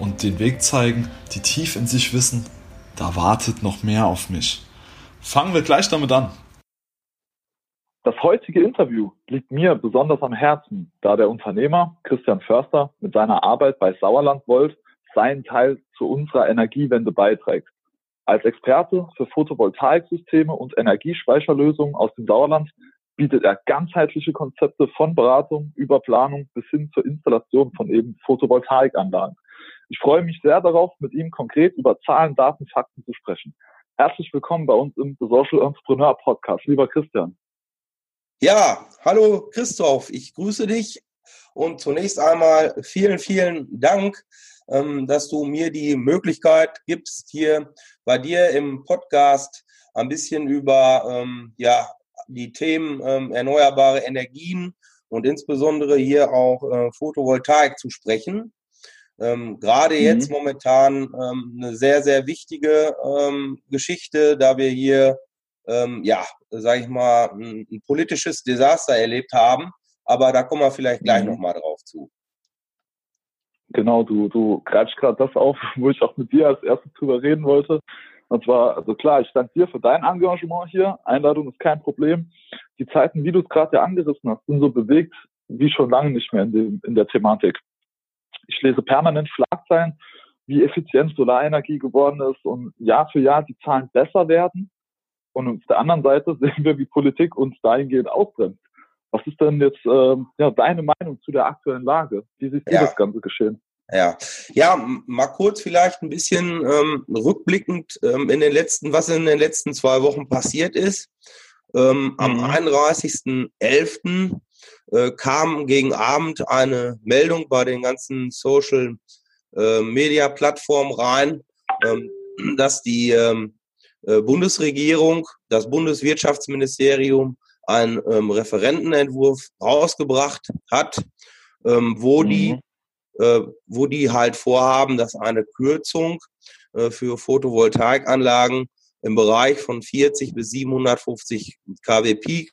und den Weg zeigen, die tief in sich wissen, da wartet noch mehr auf mich. Fangen wir gleich damit an. Das heutige Interview liegt mir besonders am Herzen, da der Unternehmer Christian Förster mit seiner Arbeit bei Sauerland Volt seinen Teil zu unserer Energiewende beiträgt. Als Experte für Photovoltaiksysteme und Energiespeicherlösungen aus dem Sauerland bietet er ganzheitliche Konzepte von Beratung über Planung bis hin zur Installation von eben Photovoltaikanlagen. Ich freue mich sehr darauf, mit ihm konkret über Zahlen, Daten, Fakten zu sprechen. Herzlich willkommen bei uns im The Social Entrepreneur Podcast, lieber Christian. Ja, hallo Christoph, ich grüße dich und zunächst einmal vielen, vielen Dank, ähm, dass du mir die Möglichkeit gibst, hier bei dir im Podcast ein bisschen über ähm, ja, die Themen ähm, erneuerbare Energien und insbesondere hier auch äh, Photovoltaik zu sprechen. Ähm, Gerade mhm. jetzt momentan ähm, eine sehr, sehr wichtige ähm, Geschichte, da wir hier, ähm, ja, sage ich mal, ein, ein, politisches Desaster erlebt haben. Aber da kommen wir vielleicht gleich mhm. nochmal drauf zu. Genau, du, du greifst gerade das auf, wo ich auch mit dir als erstes drüber reden wollte. Und zwar, also klar, ich danke dir für dein Engagement hier. Einladung ist kein Problem. Die Zeiten, wie du es gerade ja angerissen hast, sind so bewegt wie schon lange nicht mehr in, dem, in der Thematik. Ich lese permanent Schlagzeilen, wie effizient Solarenergie geworden ist und Jahr für Jahr die Zahlen besser werden. Und auf der anderen Seite sehen wir, wie Politik uns dahingehend ausbremst. Was ist denn jetzt ähm, ja, deine Meinung zu der aktuellen Lage? Wie siehst du ja. das Ganze geschehen? Ja, ja, mal kurz vielleicht ein bisschen ähm, rückblickend ähm, in den letzten, was in den letzten zwei Wochen passiert ist. Ähm, mhm. Am 31.11. Äh, kam gegen Abend eine Meldung bei den ganzen Social äh, Media Plattformen rein, ähm, dass die ähm, äh, Bundesregierung, das Bundeswirtschaftsministerium einen ähm, Referentenentwurf rausgebracht hat, ähm, wo mhm. die äh, wo die halt vorhaben, dass eine Kürzung äh, für Photovoltaikanlagen im Bereich von 40 bis 750 kW Peak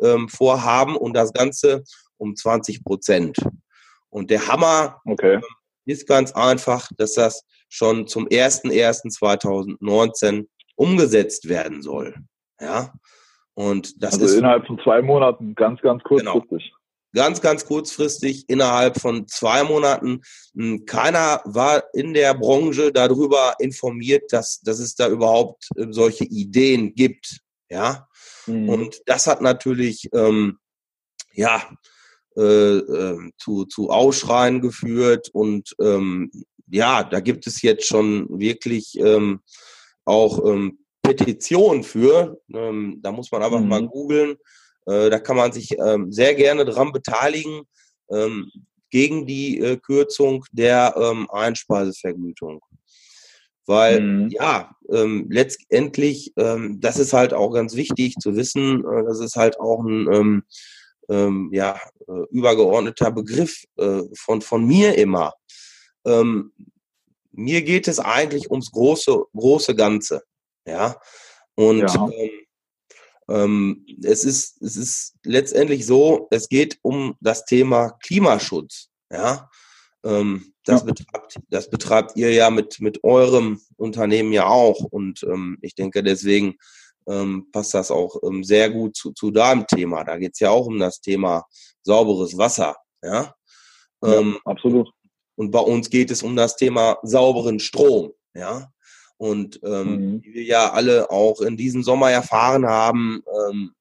ähm, vorhaben und das Ganze um 20 Prozent. Und der Hammer okay. Ähm, ist ganz einfach, dass das schon zum 01.01.2019 umgesetzt werden soll. Ja. Und das also ist innerhalb von zwei Monaten, ganz, ganz kurzfristig. Genau ganz, ganz kurzfristig innerhalb von zwei Monaten. Hm, keiner war in der Branche darüber informiert, dass, dass es da überhaupt äh, solche Ideen gibt. Ja. Mhm. Und das hat natürlich, ähm, ja, äh, äh, zu, zu Ausschreien geführt und ähm, ja, da gibt es jetzt schon wirklich ähm, auch ähm, Petitionen für. Ähm, da muss man einfach mhm. mal googeln. Äh, da kann man sich ähm, sehr gerne dran beteiligen ähm, gegen die äh, Kürzung der ähm, Einspeisevergütung. Weil, mhm. ja, ähm, letztendlich, ähm, das ist halt auch ganz wichtig zu wissen, äh, das ist halt auch ein ähm, ja, äh, übergeordneter Begriff äh, von, von mir immer. Mir geht es eigentlich ums große, große Ganze. Ja. Und ja. Ähm, ähm, es, ist, es ist letztendlich so, es geht um das Thema Klimaschutz. Ja, ähm, das. Betreibt, das betreibt ihr ja mit, mit eurem Unternehmen ja auch. Und ähm, ich denke, deswegen ähm, passt das auch ähm, sehr gut zu, zu deinem Thema. Da geht es ja auch um das Thema sauberes Wasser. Ja, ja ähm, absolut. Und bei uns geht es um das Thema sauberen Strom. Ja, und ähm, mhm. wie wir ja alle auch in diesem Sommer erfahren haben, ähm,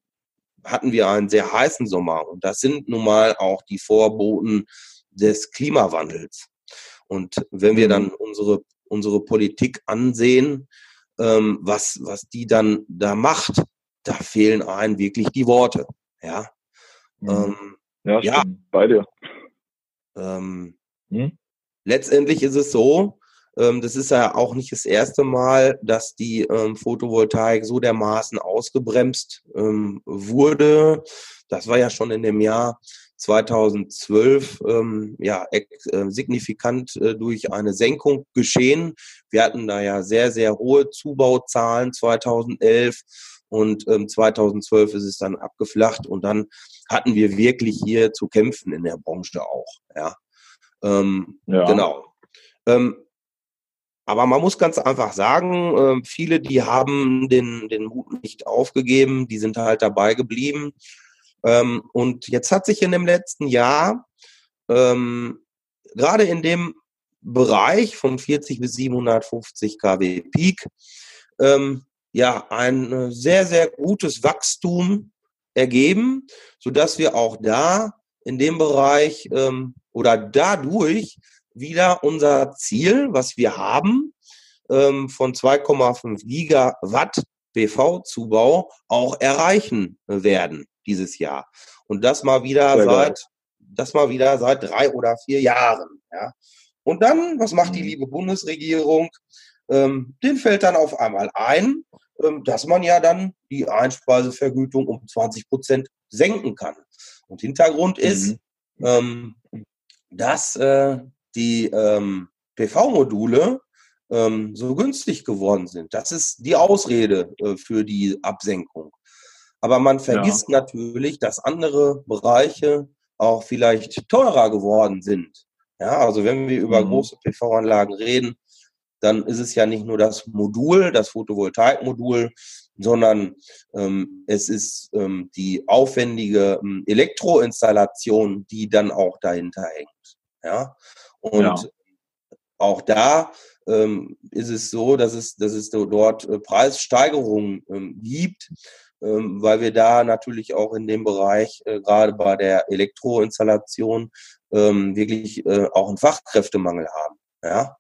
hatten wir einen sehr heißen Sommer. Und das sind nun mal auch die Vorboten des Klimawandels. Und wenn wir dann mhm. unsere, unsere Politik ansehen, ähm, was, was die dann da macht, da fehlen einem wirklich die Worte. Ja, mhm. ähm, ja, ja, bei dir. Ähm, hm? Letztendlich ist es so, das ist ja auch nicht das erste Mal, dass die ähm, Photovoltaik so dermaßen ausgebremst ähm, wurde. Das war ja schon in dem Jahr 2012 ähm, ja, äh, signifikant äh, durch eine Senkung geschehen. Wir hatten da ja sehr, sehr hohe Zubauzahlen 2011 und ähm, 2012 ist es dann abgeflacht und dann hatten wir wirklich hier zu kämpfen in der Branche auch. Ja, ähm, ja. genau. Ähm, aber man muss ganz einfach sagen, äh, viele, die haben den, den Mut nicht aufgegeben, die sind halt dabei geblieben. Ähm, und jetzt hat sich in dem letzten Jahr ähm, gerade in dem Bereich von 40 bis 750 kW Peak ähm, ja ein äh, sehr, sehr gutes Wachstum ergeben, so dass wir auch da in dem Bereich ähm, oder dadurch wieder unser Ziel, was wir haben, ähm, von 2,5 Gigawatt PV-Zubau auch erreichen werden dieses Jahr. Und das mal wieder Sehr seit, geil. das mal wieder seit drei oder vier Jahren. Ja. Und dann, was macht die mhm. liebe Bundesregierung? Ähm, den fällt dann auf einmal ein, ähm, dass man ja dann die Einspeisevergütung um 20 Prozent senken kann. Und Hintergrund ist, mhm. ähm, dass äh, die ähm, PV-Module ähm, so günstig geworden sind. Das ist die Ausrede äh, für die Absenkung. Aber man vergisst ja. natürlich, dass andere Bereiche auch vielleicht teurer geworden sind. Ja, also wenn wir über mhm. große PV-Anlagen reden, dann ist es ja nicht nur das Modul, das Photovoltaikmodul, sondern ähm, es ist ähm, die aufwendige ähm, Elektroinstallation, die dann auch dahinter hängt. Ja, und ja. auch da ähm, ist es so, dass es, dass es dort äh, Preissteigerungen ähm, gibt, ähm, weil wir da natürlich auch in dem Bereich, äh, gerade bei der Elektroinstallation, ähm, wirklich äh, auch einen Fachkräftemangel haben. Ja.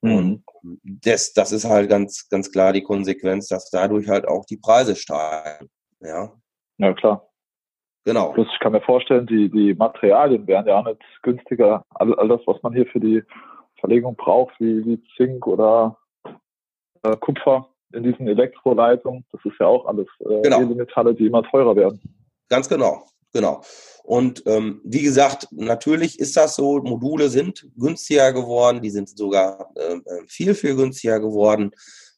Und mhm. das, das ist halt ganz, ganz klar die Konsequenz, dass dadurch halt auch die Preise steigen. Ja. Ja, klar. Genau. Plus ich kann mir vorstellen, die, die Materialien wären ja auch nicht günstiger. All, all das, was man hier für die Verlegung braucht, wie, wie Zink oder äh, Kupfer, in diesen Elektroleitungen. Das ist ja auch alles äh, genau. Metalle, die immer teurer werden. Ganz genau, genau. Und ähm, wie gesagt, natürlich ist das so, Module sind günstiger geworden, die sind sogar äh, viel, viel günstiger geworden.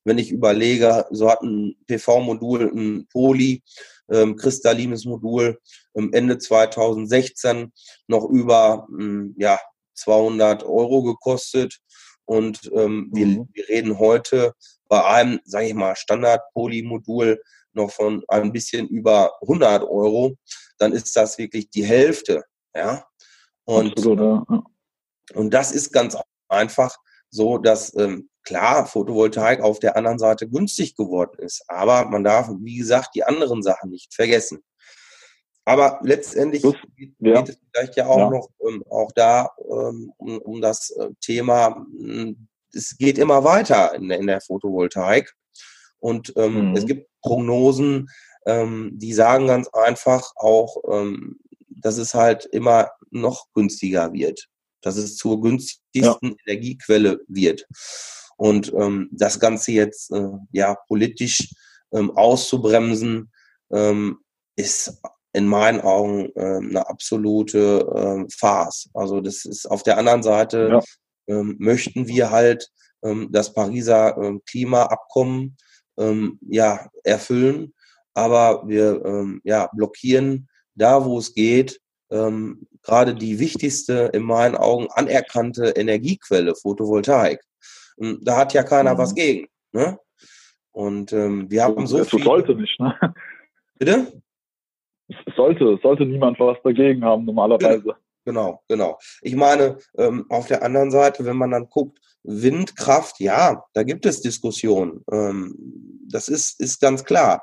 Wenn ich überlege, so hat ein PV-Modul, ein Poly, ähm, kristallines Modul ähm, Ende 2016 noch über ähm, ja, 200 Euro gekostet. Und ähm, mhm. wir, wir reden heute bei einem, sage ich mal, Standard-Poly-Modul noch von ein bisschen über 100 Euro, dann ist das wirklich die Hälfte. Ja. Und, Absolut, ja. und das ist ganz einfach so, dass ähm, klar Photovoltaik auf der anderen Seite günstig geworden ist. Aber man darf, wie gesagt, die anderen Sachen nicht vergessen. Aber letztendlich das, ja. geht es vielleicht ja auch ja. noch ähm, auch da ähm, um, um das äh, Thema hm, es geht immer weiter in, in der Photovoltaik. Und ähm, mhm. es gibt Prognosen, ähm, die sagen ganz einfach auch, ähm, dass es halt immer noch günstiger wird, dass es zur günstigsten ja. Energiequelle wird. Und ähm, das Ganze jetzt äh, ja politisch ähm, auszubremsen, ähm, ist in meinen Augen äh, eine absolute äh, Farce. Also das ist auf der anderen Seite ja ähm, möchten wir halt ähm, das Pariser ähm, Klimaabkommen ähm, ja, erfüllen, aber wir ähm, ja, blockieren da, wo es geht, ähm, gerade die wichtigste, in meinen Augen anerkannte Energiequelle, Photovoltaik. Und da hat ja keiner mhm. was gegen. Ne? Und ähm, wir haben so, so viel. sollte nicht, ne? Bitte? Es sollte, sollte niemand was dagegen haben, normalerweise. Genau. Genau, genau. Ich meine, ähm, auf der anderen Seite, wenn man dann guckt, Windkraft, ja, da gibt es Diskussionen. Ähm, das ist, ist ganz klar.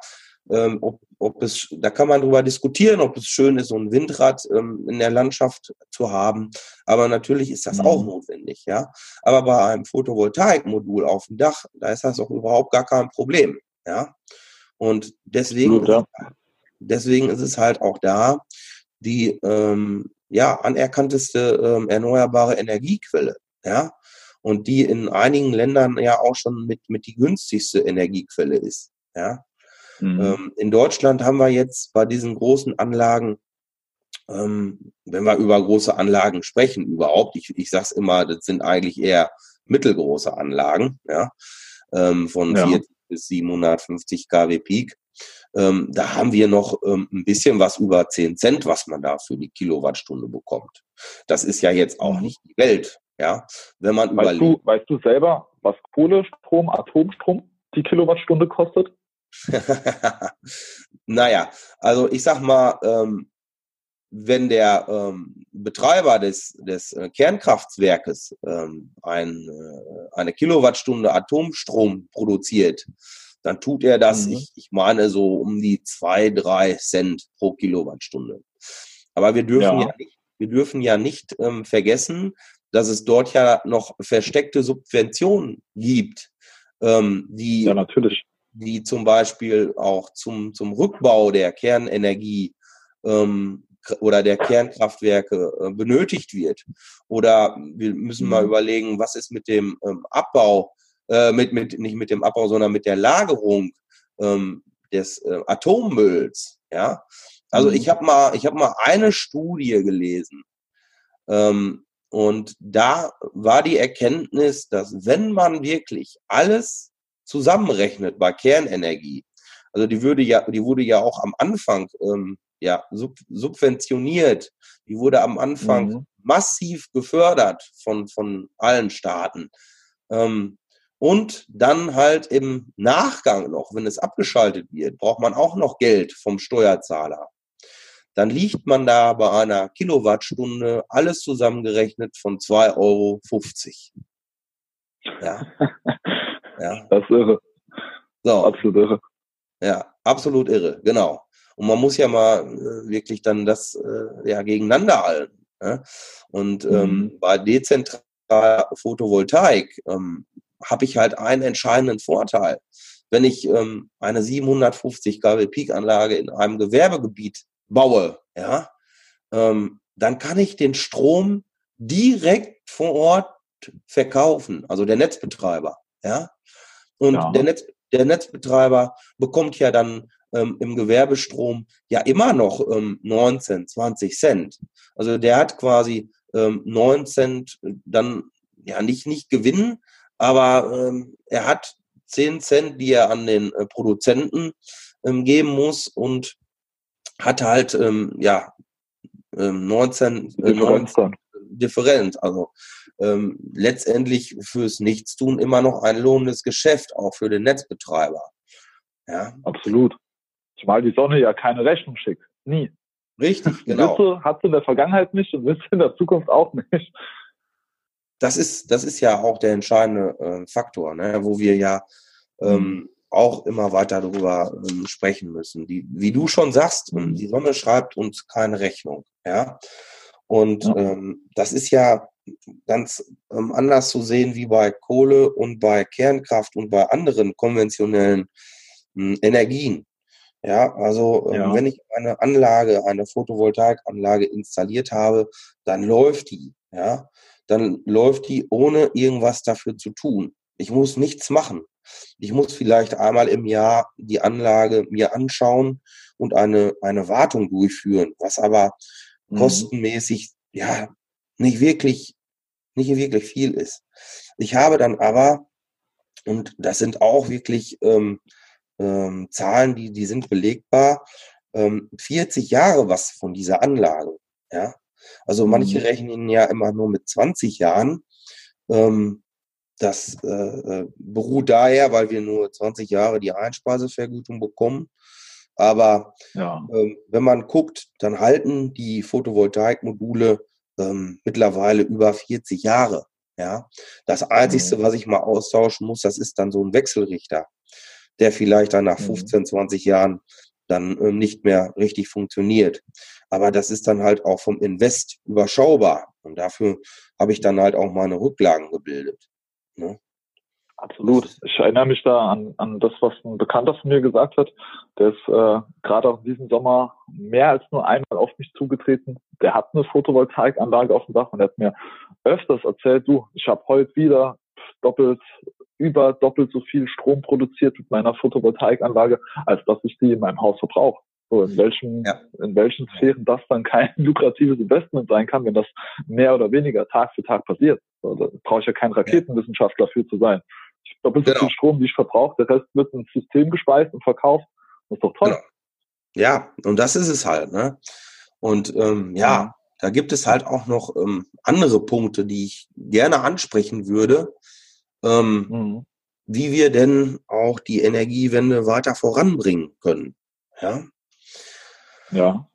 Ähm, ob, ob es, da kann man drüber diskutieren, ob es schön ist, so ein Windrad ähm, in der Landschaft zu haben. Aber natürlich ist das mhm. auch notwendig, ja. Aber bei einem Photovoltaikmodul auf dem Dach, da ist das auch überhaupt gar kein Problem, ja. Und deswegen, Gut, ja. deswegen ist es halt auch da, die ähm, ja, anerkannteste ähm, erneuerbare Energiequelle. Ja. und die in einigen Ländern ja auch schon mit, mit die günstigste Energiequelle ist. Ja. Mhm. Ähm, in Deutschland haben wir jetzt bei diesen großen Anlagen, ähm, wenn wir über große Anlagen sprechen überhaupt, ich, ich sage es immer, das sind eigentlich eher mittelgroße Anlagen, ja, ähm, von ja. 40 bis 750 kW Peak. Ähm, da haben wir noch ähm, ein bisschen was über 10 Cent, was man da für die Kilowattstunde bekommt. Das ist ja jetzt auch mhm. nicht die Welt. Ja, wenn man weißt überlegt. Du, weißt du selber, was Kohlestrom, Atomstrom die Kilowattstunde kostet? naja, also ich sag mal, ähm, wenn der ähm, Betreiber des, des äh, Kernkraftwerkes ähm, ein, äh, eine Kilowattstunde Atomstrom produziert, dann tut er das, mhm. ich, ich meine, so um die zwei, drei Cent pro Kilowattstunde. Aber wir dürfen ja, ja nicht, wir dürfen ja nicht ähm, vergessen, dass es dort ja noch versteckte Subventionen gibt, ähm, die, ja, natürlich. Die zum Beispiel auch zum, zum Rückbau der Kernenergie ähm, oder der Kernkraftwerke äh, benötigt wird. Oder wir müssen mal mhm. überlegen, was ist mit dem ähm, Abbau, äh, mit, mit, nicht mit dem Abbau, sondern mit der Lagerung ähm, des äh, Atommülls. Ja, also mhm. ich habe mal, ich habe mal eine Studie gelesen. Ähm, und da war die Erkenntnis, dass wenn man wirklich alles zusammenrechnet bei Kernenergie, also die würde ja, die wurde ja auch am Anfang ähm, ja, sub subventioniert. Die wurde am Anfang mhm. massiv gefördert von, von allen Staaten. Ähm, und dann halt im Nachgang noch, wenn es abgeschaltet wird, braucht man auch noch Geld vom Steuerzahler. Dann liegt man da bei einer Kilowattstunde alles zusammengerechnet von 2,50 Euro. Ja. ja. Das ist irre. So. Absolut irre. Ja, absolut irre, genau. Und man muss ja mal äh, wirklich dann das äh, ja gegeneinander halten. Ja? Und ähm, mhm. bei dezentraler Photovoltaik ähm, habe ich halt einen entscheidenden Vorteil. Wenn ich ähm, eine 750 kW Peak-Anlage in einem Gewerbegebiet baue, ja, ähm, dann kann ich den Strom direkt vor Ort verkaufen, also der Netzbetreiber, ja. Und ja. Der, Netz, der Netzbetreiber bekommt ja dann ähm, im Gewerbestrom ja immer noch ähm, 19, 20 Cent. Also der hat quasi ähm, 9 Cent äh, dann ja nicht, nicht Gewinn, aber ähm, er hat 10 Cent, die er an den äh, Produzenten ähm, geben muss und hat halt ähm, ja ähm, 19, äh, 19 Differenz. Also ähm, letztendlich fürs Nichtstun immer noch ein lohnendes Geschäft, auch für den Netzbetreiber. Ja. Absolut. Zumal die Sonne ja keine Rechnung schickt. Nie. Richtig, genau. Witze hat sie in der Vergangenheit nicht und Witze in der Zukunft auch nicht. Das ist, das ist ja auch der entscheidende äh, Faktor, ne, wo wir ja ähm, mhm. auch immer weiter darüber ähm, sprechen müssen. Die, wie du schon sagst, ähm, die Sonne schreibt uns keine Rechnung. Ja. Und ja. Ähm, das ist ja ganz ähm, anders zu sehen wie bei Kohle und bei Kernkraft und bei anderen konventionellen ähm, Energien. Ja, also ähm, ja. wenn ich eine Anlage, eine Photovoltaikanlage installiert habe, dann läuft die, ja, dann läuft die ohne irgendwas dafür zu tun. Ich muss nichts machen. Ich muss vielleicht einmal im Jahr die Anlage mir anschauen und eine, eine Wartung durchführen, was aber. Kostenmäßig, ja, nicht wirklich, nicht wirklich viel ist. Ich habe dann aber, und das sind auch wirklich, ähm, ähm, Zahlen, die, die sind belegbar. Ähm, 40 Jahre was von dieser Anlage. Ja? Also manche mhm. rechnen ja immer nur mit 20 Jahren. Ähm, das äh, äh, beruht daher, weil wir nur 20 Jahre die Einspeisevergütung bekommen. Aber ja. ähm, wenn man guckt, dann halten die Photovoltaikmodule ähm, mittlerweile über 40 Jahre. Ja, das Einzige, mhm. was ich mal austauschen muss, das ist dann so ein Wechselrichter der vielleicht dann nach 15, mhm. 20 Jahren dann ähm, nicht mehr richtig funktioniert. Aber das ist dann halt auch vom Invest überschaubar. Und dafür habe ich dann halt auch meine Rücklagen gebildet. Ne? Absolut. Ich erinnere mich da an, an das, was ein Bekannter von mir gesagt hat. Der ist äh, gerade auch in diesem Sommer mehr als nur einmal auf mich zugetreten. Der hat eine Photovoltaikanlage auf dem Dach und er hat mir öfters erzählt, du, ich habe heute wieder doppelt, über doppelt so viel Strom produziert mit meiner Photovoltaikanlage, als dass ich die in meinem Haus verbrauche. So, in welchen, ja. in welchen Sphären das dann kein lukratives Investment sein kann, wenn das mehr oder weniger Tag für Tag passiert. So, da brauche ich ja kein Raketenwissenschaftler für zu sein. Doppelt so genau. viel Strom, wie ich verbrauche, der Rest wird ins System gespeist und verkauft. Das ist doch toll. Genau. Ja, und das ist es halt, ne? Und ähm, ja, ja, da gibt es halt auch noch ähm, andere Punkte, die ich gerne ansprechen würde, ähm, mhm. wie wir denn auch die Energiewende weiter voranbringen können. Ja. Ja.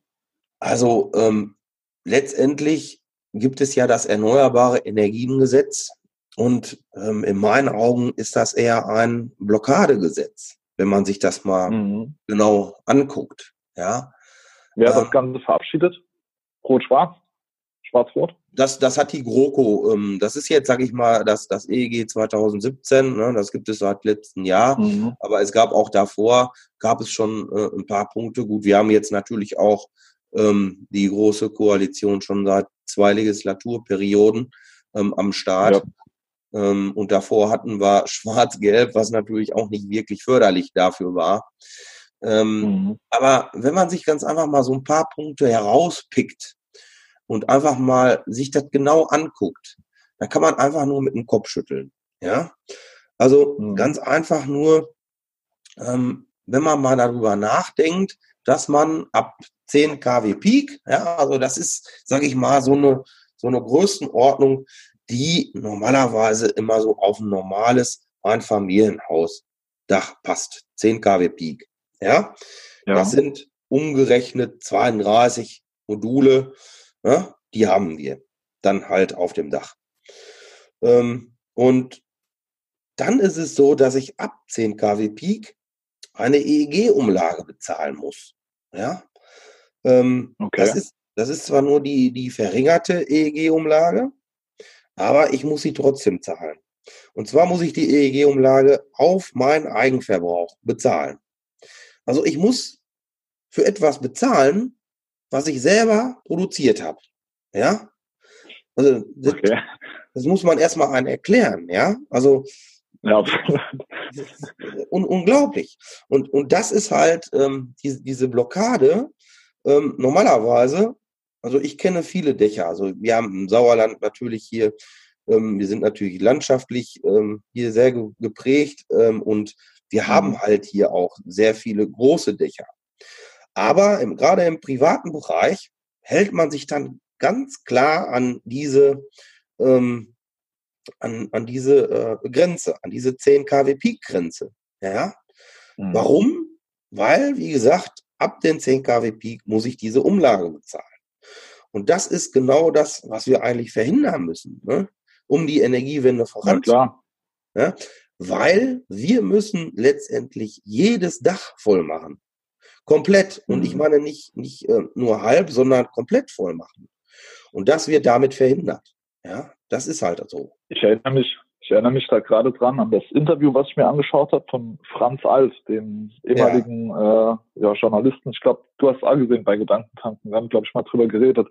Also ähm, letztendlich gibt es ja das Erneuerbare Energiengesetz, und ähm, in meinen Augen ist das eher ein Blockadegesetz, wenn man sich das mal mhm. genau anguckt. Ja. Wer hat ähm, das Ganze verabschiedet? Rot-Schwarz? Schwarz-Rot? Das, das hat die GroKo, ähm, das ist jetzt, sage ich mal, das, das EEG 2017, ne, das gibt es seit letztem Jahr, mhm. aber es gab auch davor, gab es schon äh, ein paar Punkte. Gut, wir haben jetzt natürlich auch ähm, die große Koalition schon seit zwei Legislaturperioden ähm, am Start. Ja. Ähm, und davor hatten wir Schwarz-Gelb, was natürlich auch nicht wirklich förderlich dafür war. Ähm, mhm. Aber wenn man sich ganz einfach mal so ein paar Punkte herauspickt und einfach mal sich das genau anguckt, dann kann man einfach nur mit dem Kopf schütteln. Ja, also mhm. ganz einfach nur, ähm, wenn man mal darüber nachdenkt, dass man ab 10 kW Peak, ja, also das ist, sage ich mal, so eine so eine Größenordnung, die normalerweise immer so auf ein normales Einfamilienhausdach passt. 10 kW Peak. Ja? ja. Das sind umgerechnet 32 Module. Ja? Die haben wir dann halt auf dem Dach. Ähm, und dann ist es so, dass ich ab 10 kW Peak eine EEG-Umlage bezahlen muss. Ja? Ähm, okay. das, ist, das ist zwar nur die, die verringerte EEG-Umlage, aber ich muss sie trotzdem zahlen. Und zwar muss ich die EEG-Umlage auf meinen Eigenverbrauch bezahlen. Also ich muss für etwas bezahlen, was ich selber produziert habe. Ja? Also das, okay. das muss man erstmal einen erklären, ja? Also ja. un unglaublich. Und, und das ist halt ähm, die, diese Blockade. Ähm, normalerweise also ich kenne viele Dächer. Also wir haben im Sauerland natürlich hier, ähm, wir sind natürlich landschaftlich ähm, hier sehr ge geprägt ähm, und wir haben mhm. halt hier auch sehr viele große Dächer. Aber im, gerade im privaten Bereich hält man sich dann ganz klar an diese, ähm, an, an diese äh, Grenze, an diese 10 kW Peak Grenze. Ja? Mhm. Warum? Weil, wie gesagt, ab den 10 kW Peak muss ich diese Umlage bezahlen. Und das ist genau das, was wir eigentlich verhindern müssen, ne? um die Energiewende voranzubringen. Ja, weil wir müssen letztendlich jedes Dach voll machen. Komplett. Und ich mhm. meine nicht, nicht äh, nur halb, sondern komplett voll machen. Und das wird damit verhindert. Ja, das ist halt so. Ich erinnere mich, ich erinnere mich da gerade dran an das Interview, was ich mir angeschaut habe von Franz Alt, dem ehemaligen ja. Äh, ja, Journalisten. Ich glaube, du hast es auch gesehen bei Gedankentanken. Wir haben, glaube ich, mal drüber geredet.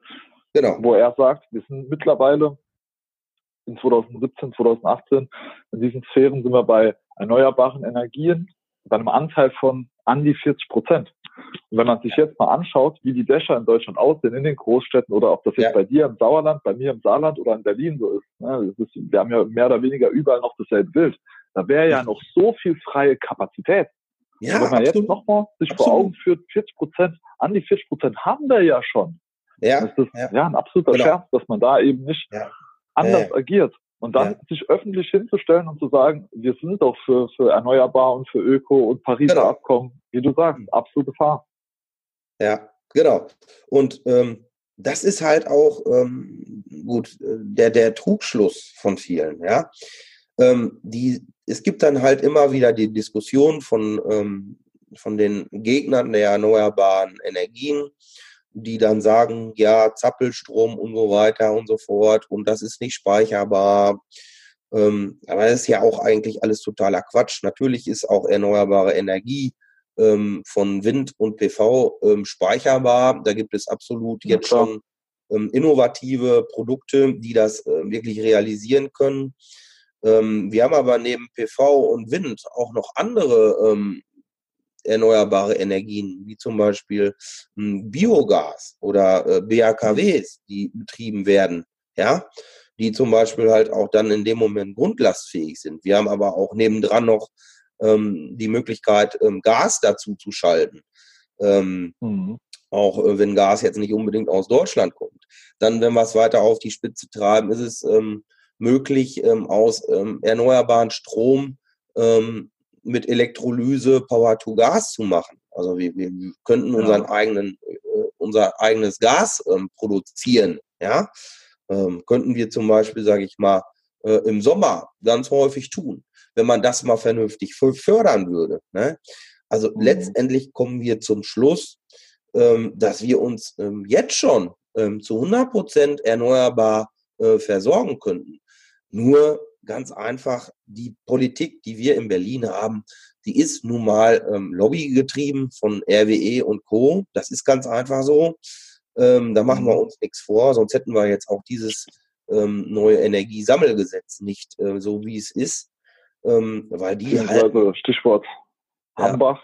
Genau. Wo er sagt, wir sind mittlerweile in 2017, 2018, in diesen Sphären sind wir bei erneuerbaren Energien bei einem Anteil von an die 40 Prozent. Und wenn man sich jetzt mal anschaut, wie die Dächer in Deutschland aussehen, in den Großstädten oder ob das jetzt ja. bei dir im Sauerland, bei mir im Saarland oder in Berlin so ist, ne, ist, wir haben ja mehr oder weniger überall noch dasselbe Bild. Da wäre ja noch so viel freie Kapazität. Ja, wenn man absolut. jetzt nochmal sich absolut. vor Augen führt, 40 Prozent, an die 40 Prozent haben wir ja schon. Ja, das ist ja. ja ein absoluter genau. Scherz, dass man da eben nicht ja. anders agiert. Und dann ja. sich öffentlich hinzustellen und zu sagen, wir sind doch für, für erneuerbar und für Öko und Pariser genau. Abkommen, wie du sagst, mhm. absolute Gefahr. Ja, genau. Und ähm, das ist halt auch ähm, gut der der Trugschluss von vielen. Ja, ähm, die es gibt dann halt immer wieder die Diskussion von ähm, von den Gegnern der erneuerbaren Energien die dann sagen, ja, Zappelstrom und so weiter und so fort und das ist nicht speicherbar Ähm, aber das ist ja auch eigentlich alles totaler Quatsch. Natürlich ist auch erneuerbare Energie ähm, von Wind und PV ähm, speicherbar. Da gibt es absolut ja, jetzt schon ähm, innovative Produkte, die das äh, wirklich realisieren können. Ähm, wir haben aber neben PV und Wind auch noch andere ähm, erneuerbare Energien, wie zum Beispiel hm, Biogas oder äh, BAKWs, die betrieben werden, ja, die zum Beispiel halt auch dann in dem Moment grundlastfähig sind. Wir haben aber auch nebendran noch ähm, die Möglichkeit, ähm, Gas dazu zu schalten. Ähm, mhm. Auch äh, wenn Gas jetzt nicht unbedingt aus Deutschland kommt. Dann, wenn wir es weiter auf die Spitze treiben, ist es ähm, möglich, ähm, aus ähm, erneuerbaren Strom mit Elektrolyse Power to Gas zu machen. Also wir, wir könnten unseren ja. eigenen, äh, unser eigenes Gas ähm, produzieren. Ja, ähm, könnten wir zum Beispiel, sage ich mal, äh, im Sommer ganz häufig tun, wenn man das mal vernünftig fördern würde. Ne? Also mhm. letztendlich kommen wir zum Schluss, ähm, dass wir uns ähm, jetzt schon ähm, zu 100 Prozent erneuerbar äh, versorgen könnten. Nur ganz einfach, die Politik, die wir in Berlin haben, die ist nun mal ähm, lobbygetrieben von RWE und Co. Das ist ganz einfach so. Ähm, da machen wir mhm. uns nichts vor, sonst hätten wir jetzt auch dieses ähm, neue Energiesammelgesetz nicht äh, so, wie es ist. Ähm, weil die halt, also Stichwort Hambach.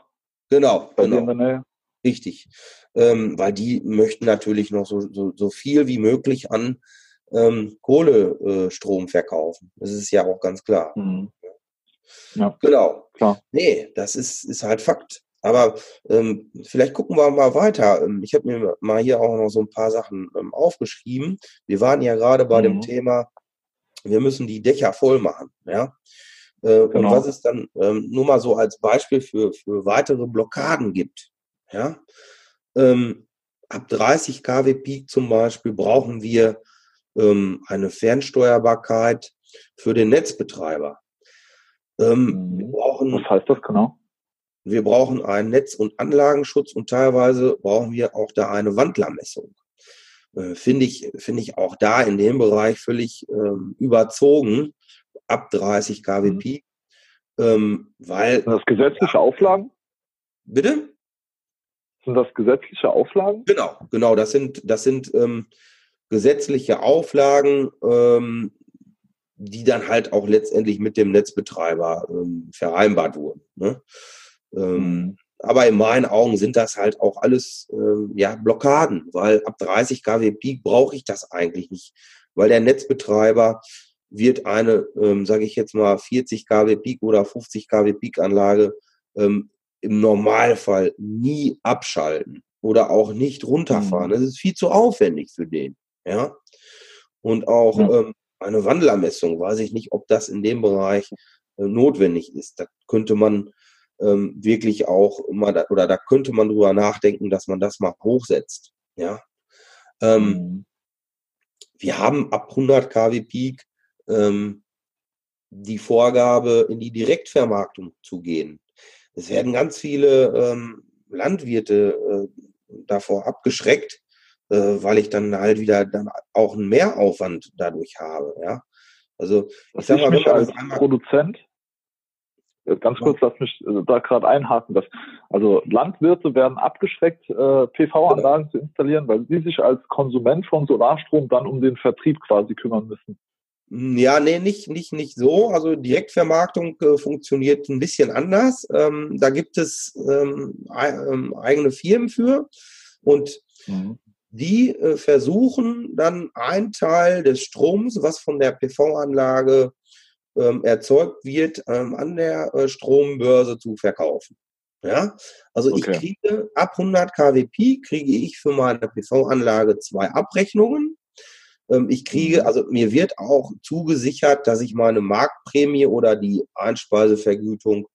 Ja, genau, genau. Richtig. Ähm, weil die möchten natürlich noch so, so, so viel wie möglich an ähm, Kohlestrom äh, verkaufen. Das ist ja auch ganz klar. Mhm. Ja. Genau. Klar. Nee, das ist, ist halt Fakt. Aber ähm, vielleicht gucken wir mal weiter. Ähm, ich habe mir mal hier auch noch so ein paar Sachen ähm, aufgeschrieben. Wir waren ja gerade bei mhm. dem Thema, wir müssen die Dächer voll machen. Ja? Äh, genau. Und was es dann ähm, nur mal so als Beispiel für, für weitere Blockaden gibt. Ja? Ähm, ab 30 kW Peak zum Beispiel brauchen wir ähm, eine Fernsteuerbarkeit für den Netzbetreiber. Ähm, wir mhm. brauchen, Was heißt das genau? Wir brauchen einen Netz- und Anlagenschutz und teilweise brauchen wir auch da eine Wandlermessung. Äh, Finde ich, finde ich auch da in dem Bereich völlig ähm, überzogen, ab 30 kW mhm. Ähm, weil. Sind das gesetzliche Auflagen? Bitte? Sind das gesetzliche Auflagen? Genau, genau. Das sind, das sind ähm, gesetzliche Auflagen, ähm, die dann halt auch letztendlich mit dem Netzbetreiber ähm, vereinbart wurden. Ne? Ähm, mhm. Aber in meinen Augen sind das halt auch alles ähm, ja, Blockaden, weil ab 30 kW Peak brauche ich das eigentlich nicht, weil der Netzbetreiber wird eine, ähm, sage ich jetzt mal, 40 kW Peak oder 50 kW Peak Anlage ähm, im Normalfall nie abschalten oder auch nicht runterfahren. Mhm. Das ist viel zu aufwendig für den. Ja. Und auch ja. ähm, eine Wandlermessung, weiß ich nicht, ob das in dem Bereich äh, notwendig ist. Da könnte man ähm, wirklich auch mal, da, oder da könnte man drüber nachdenken, dass man das mal hochsetzt. Ja. Ähm, mhm. Wir haben ab 100 kW Peak ähm, die Vorgabe, in die Direktvermarktung zu gehen. Es werden ganz viele ähm, Landwirte äh, davor abgeschreckt, weil ich dann halt wieder dann auch einen Mehraufwand dadurch habe. Ja, also ich sag mal, wenn man als einmal Produzent äh, Ganz kurz, lass mich äh, da gerade einhaken. Dass, also Landwirte werden abgeschreckt, äh, PV-Anlagen zu installieren, weil sie sich als Konsument von Solarstrom dann um den Vertrieb quasi kümmern müssen. Hm, ja, nee, nicht, nicht, nicht so. Also Direktvermarktung äh, funktioniert ein bisschen anders. Ähm, da gibt es ähm, ähm eigene Firmen für und mhm die äh, versuchen dann einen Teil des Stroms, was von der PV-Anlage ähm, erzeugt wird, ähm, an der äh, Strombörse zu verkaufen. Ja, also okay. ich kriege ab 100 kW Peak kriege ich für meine PV-Anlage zwei Abrechnungen. Ähm, ich kriege, mhm. also mir wird auch zugesichert, dass ich meine Marktprämie oder die Einspeisevergütung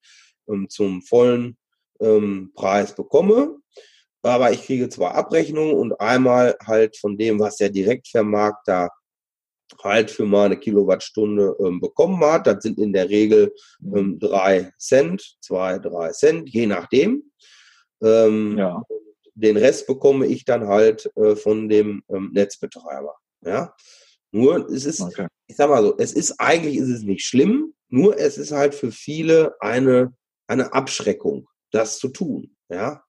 zum vollen Preis bekomme aber ich kriege zwar Abrechnungen und einmal halt von dem, was der Direktvermarkter halt für meine Kilowattstunde ähm, bekommen hat. Das sind in der Regel ähm, drei Cent, zwei, drei Cent, je nachdem. Ähm, ja. Den Rest bekomme ich dann halt äh, von dem ähm, Netzbetreiber. Ja. Nur es ist, okay. ich sag mal so, es ist eigentlich ist es nicht schlimm, nur es ist halt für viele eine, eine Abschreckung, das zu tun. Ja.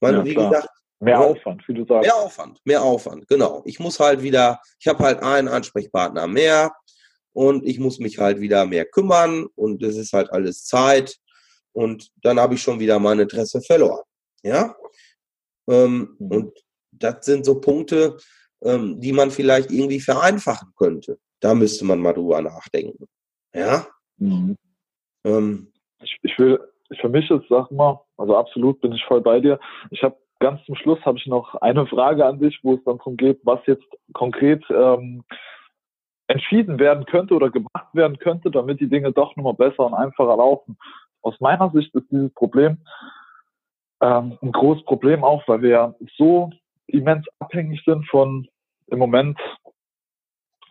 Man, ja, wie klar. gesagt, mehr Aufwand, wie du sagst. Mehr Aufwand, mehr Aufwand, genau. Ich muss halt wieder, ich habe halt einen Ansprechpartner mehr und ich muss mich halt wieder mehr kümmern und es ist halt alles Zeit und dann habe ich schon wieder mein Interesse verloren. Ja. Ähm, mhm. Und das sind so Punkte, ähm, die man vielleicht irgendwie vereinfachen könnte. Da müsste man mal drüber nachdenken. Ja. Mhm. Ähm, ich, ich will, für mich ist, sag mal, also absolut bin ich voll bei dir. Ich habe ganz zum Schluss habe ich noch eine Frage an dich, wo es dann darum geht, was jetzt konkret ähm, entschieden werden könnte oder gemacht werden könnte, damit die Dinge doch nochmal besser und einfacher laufen. Aus meiner Sicht ist dieses Problem ähm, ein großes Problem auch, weil wir ja so immens abhängig sind von im Moment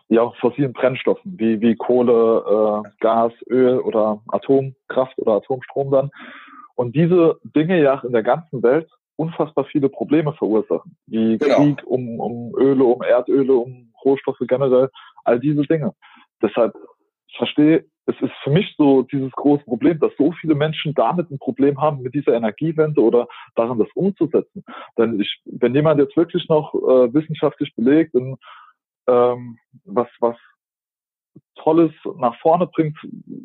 ja, fossilen Brennstoffen wie, wie Kohle, äh, Gas, Öl oder Atomkraft oder Atomstrom dann. Und diese Dinge ja in der ganzen Welt unfassbar viele Probleme verursachen, wie genau. Krieg um, um Öle, um Erdöle, um Rohstoffe generell, all diese Dinge. Deshalb ich verstehe, es ist für mich so dieses große Problem, dass so viele Menschen damit ein Problem haben, mit dieser Energiewende oder daran das umzusetzen. Denn ich, wenn jemand jetzt wirklich noch äh, wissenschaftlich belegt, in, ähm, was, was Tolles nach vorne bringt,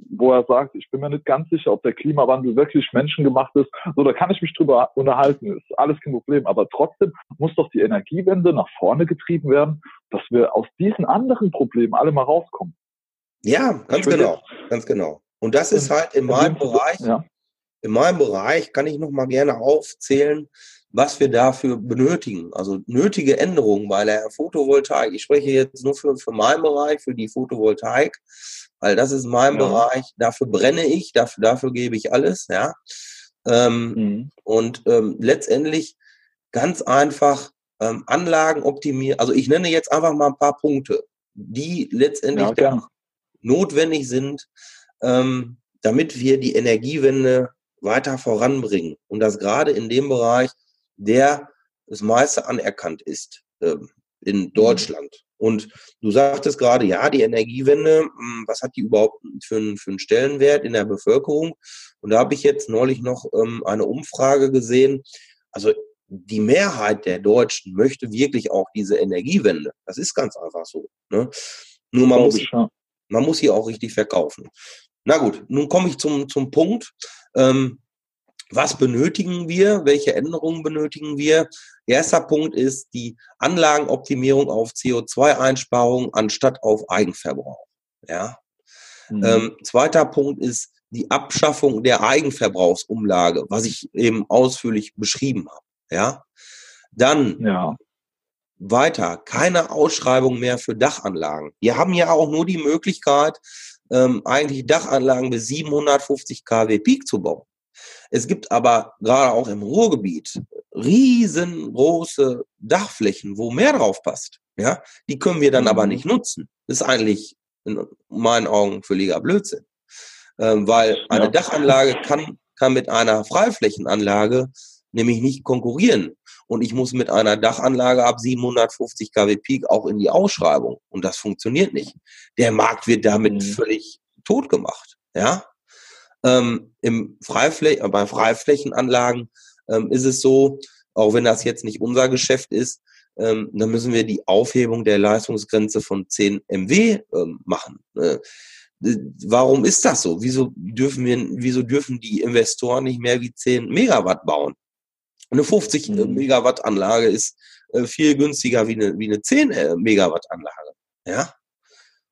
wo er sagt, ich bin mir nicht ganz sicher, ob der Klimawandel wirklich menschengemacht ist. So, da kann ich mich drüber unterhalten, ist alles kein Problem. Aber trotzdem muss doch die Energiewende nach vorne getrieben werden, dass wir aus diesen anderen Problemen alle mal rauskommen. Ja, ganz genau, ganz genau. Und das ist halt in meinem Bereich, ja. in meinem Bereich kann ich noch mal gerne aufzählen, was wir dafür benötigen. Also nötige Änderungen bei der Photovoltaik. Ich spreche jetzt nur für, für meinen Bereich, für die Photovoltaik, weil das ist mein ja. Bereich. Dafür brenne ich, dafür, dafür gebe ich alles, ja. Ähm, mhm. Und ähm, letztendlich ganz einfach ähm, Anlagen optimieren. Also ich nenne jetzt einfach mal ein paar Punkte, die letztendlich ja, notwendig sind, ähm, damit wir die Energiewende weiter voranbringen. Und das gerade in dem Bereich, der das meiste anerkannt ist ähm, in mhm. Deutschland. Und du sagtest gerade, ja, die Energiewende, hm, was hat die überhaupt für einen, für einen Stellenwert in der Bevölkerung? Und da habe ich jetzt neulich noch ähm, eine Umfrage gesehen. Also die Mehrheit der Deutschen möchte wirklich auch diese Energiewende. Das ist ganz einfach so. Ne? Nur man muss, man muss hier auch richtig verkaufen. Na gut, nun komme ich zum, zum Punkt. Ähm, was benötigen wir? Welche Änderungen benötigen wir? Erster Punkt ist die Anlagenoptimierung auf CO2-Einsparung anstatt auf Eigenverbrauch. Ja. Mhm. Ähm, zweiter Punkt ist die Abschaffung der Eigenverbrauchsumlage, was ich eben ausführlich beschrieben habe. Ja. Dann ja. Weiter, keine Ausschreibung mehr für Dachanlagen. Wir haben ja auch nur die Möglichkeit, ähm, eigentlich Dachanlagen bis 750 kW Peak zu bauen. Es gibt aber gerade auch im Ruhrgebiet riesengroße Dachflächen, wo mehr drauf passt. Ja, die können wir dann aber mhm. nicht nutzen. Das ist eigentlich in meinen Augen völliger Blödsinn. Ähm, weil eine ja. Dachanlage kann, kann mit einer Freiflächenanlage nämlich nicht konkurrieren. Und ich muss mit einer Dachanlage ab 750 kW Peak auch in die Ausschreibung. Und das funktioniert nicht. Der Markt wird damit mhm. völlig tot gemacht. Ja. Ähm, im Freifläch äh, bei Freiflächenanlagen ähm, ist es so, auch wenn das jetzt nicht unser Geschäft ist, ähm, dann müssen wir die Aufhebung der Leistungsgrenze von 10 MW ähm, machen. Äh, warum ist das so? Wieso dürfen wir, wieso dürfen die Investoren nicht mehr wie 10 Megawatt bauen? Eine 50 mhm. Megawatt Anlage ist äh, viel günstiger wie eine, wie eine 10 äh, Megawatt Anlage. Ja.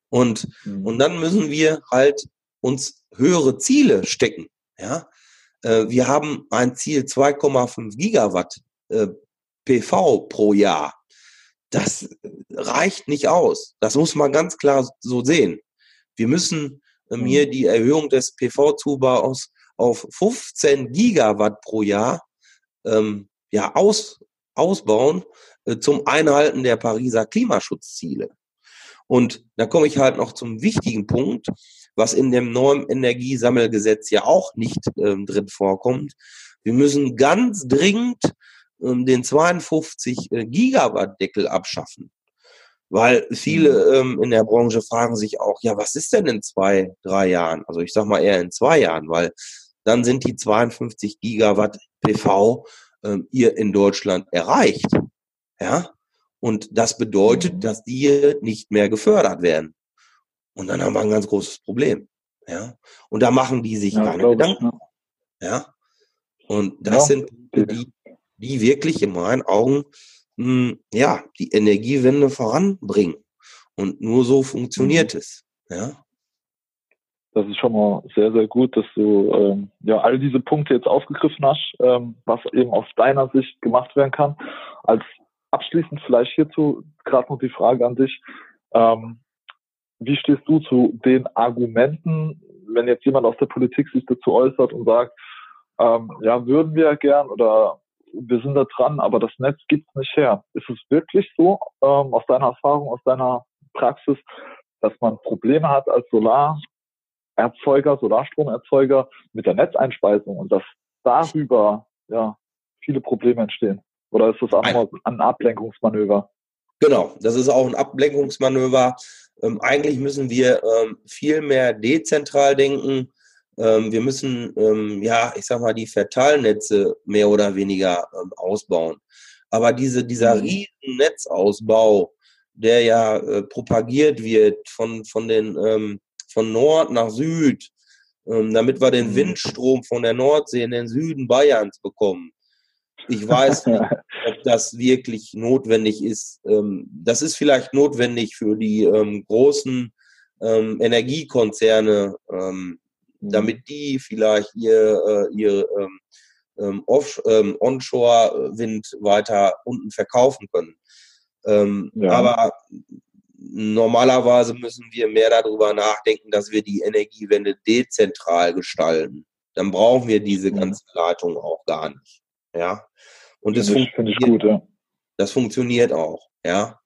Und, mhm. und dann müssen wir halt uns höhere Ziele stecken. Ja. Äh, wir haben ein Ziel 2,5 Gigawatt PV pro Jahr. Das reicht nicht aus. Das muss man ganz klar so sehen. Wir müssen ähm, hier mhm. die Erhöhung des PV-Zubaus auf 15 Gigawatt pro Jahr ähm, ja, aus, ausbauen äh, zum Einhalten der Pariser Klimaschutzziele. Und da komme ich halt noch zum wichtigen Punkt, was in dem neuen Energiesammelgesetz ja auch nicht ähm, drin vorkommt. Wir müssen ganz dringend ähm, den 52 äh, Gigawatt Deckel abschaffen. Weil viele ähm, in der Branche fragen sich auch, ja, was ist denn in zwei, drei Jahren? Also ich sag mal eher in zwei Jahren, weil dann sind die 52 Gigawatt PV ähm, ihr in Deutschland erreicht. Ja, und das bedeutet, mhm. dass die hier nicht mehr gefördert werden. Und dann haben wir ein ganz großes Problem. Ja, und da machen die sich ja, keine Gedanken. Ich, ja. ja, und das ja. sind die, die wirklich in meinen Augen mh, hm, ja die Energiewende voranbringen. Und nur so funktioniert mhm. es. Ja. Das ist schon mal sehr, sehr gut, dass du ähm, ja all diese Punkte jetzt aufgegriffen hast, ähm, was eben aus deiner Sicht gemacht werden kann. Als abschließend vielleicht hierzu gerade noch die Frage an dich. Ähm, wie stehst du zu den Argumenten, wenn jetzt jemand aus der Politik sich dazu äußert und sagt, ähm, ja, würden wir gern oder wir sind da dran, aber das Netz gibt es nicht her. Ist es wirklich so, ähm, aus deiner Erfahrung, aus deiner Praxis, dass man Probleme hat als Solar, Erzeuger, Solarstromerzeuger mit der Netzeinspeisung und dass darüber ja viele Probleme entstehen? Oder ist das auch ein Ablenkungsmanöver? Genau, das ist auch ein Ablenkungsmanöver. Ähm, eigentlich müssen wir ähm, viel mehr dezentral denken. Ähm, wir müssen, ähm, ja, ich sag mal, die Verteilnetze mehr oder weniger ähm, ausbauen. Aber diese, dieser mhm. riesen Netzausbau, der ja äh, propagiert wird von, von den ähm, von Nord nach Süd, ähm, damit wir den mhm. Windstrom von der Nordsee in den Süden Bayerns bekommen. Ich weiß nicht, ob das wirklich notwendig ist. Ähm, das ist vielleicht notwendig für die ähm, großen ähm, Energiekonzerne, mhm. damit die vielleicht ihr, äh, ihr Onshore-Wind weiter unten verkaufen können. Ja. Aber normalerweise müssen wir mehr darüber nachdenken, dass wir die Energiewende dezentral gestalten. Dann brauchen wir diese mhm. ganze Leitung auch gar nicht. Ja. Und das find ich gut, ja. Das funktioniert auch, ja.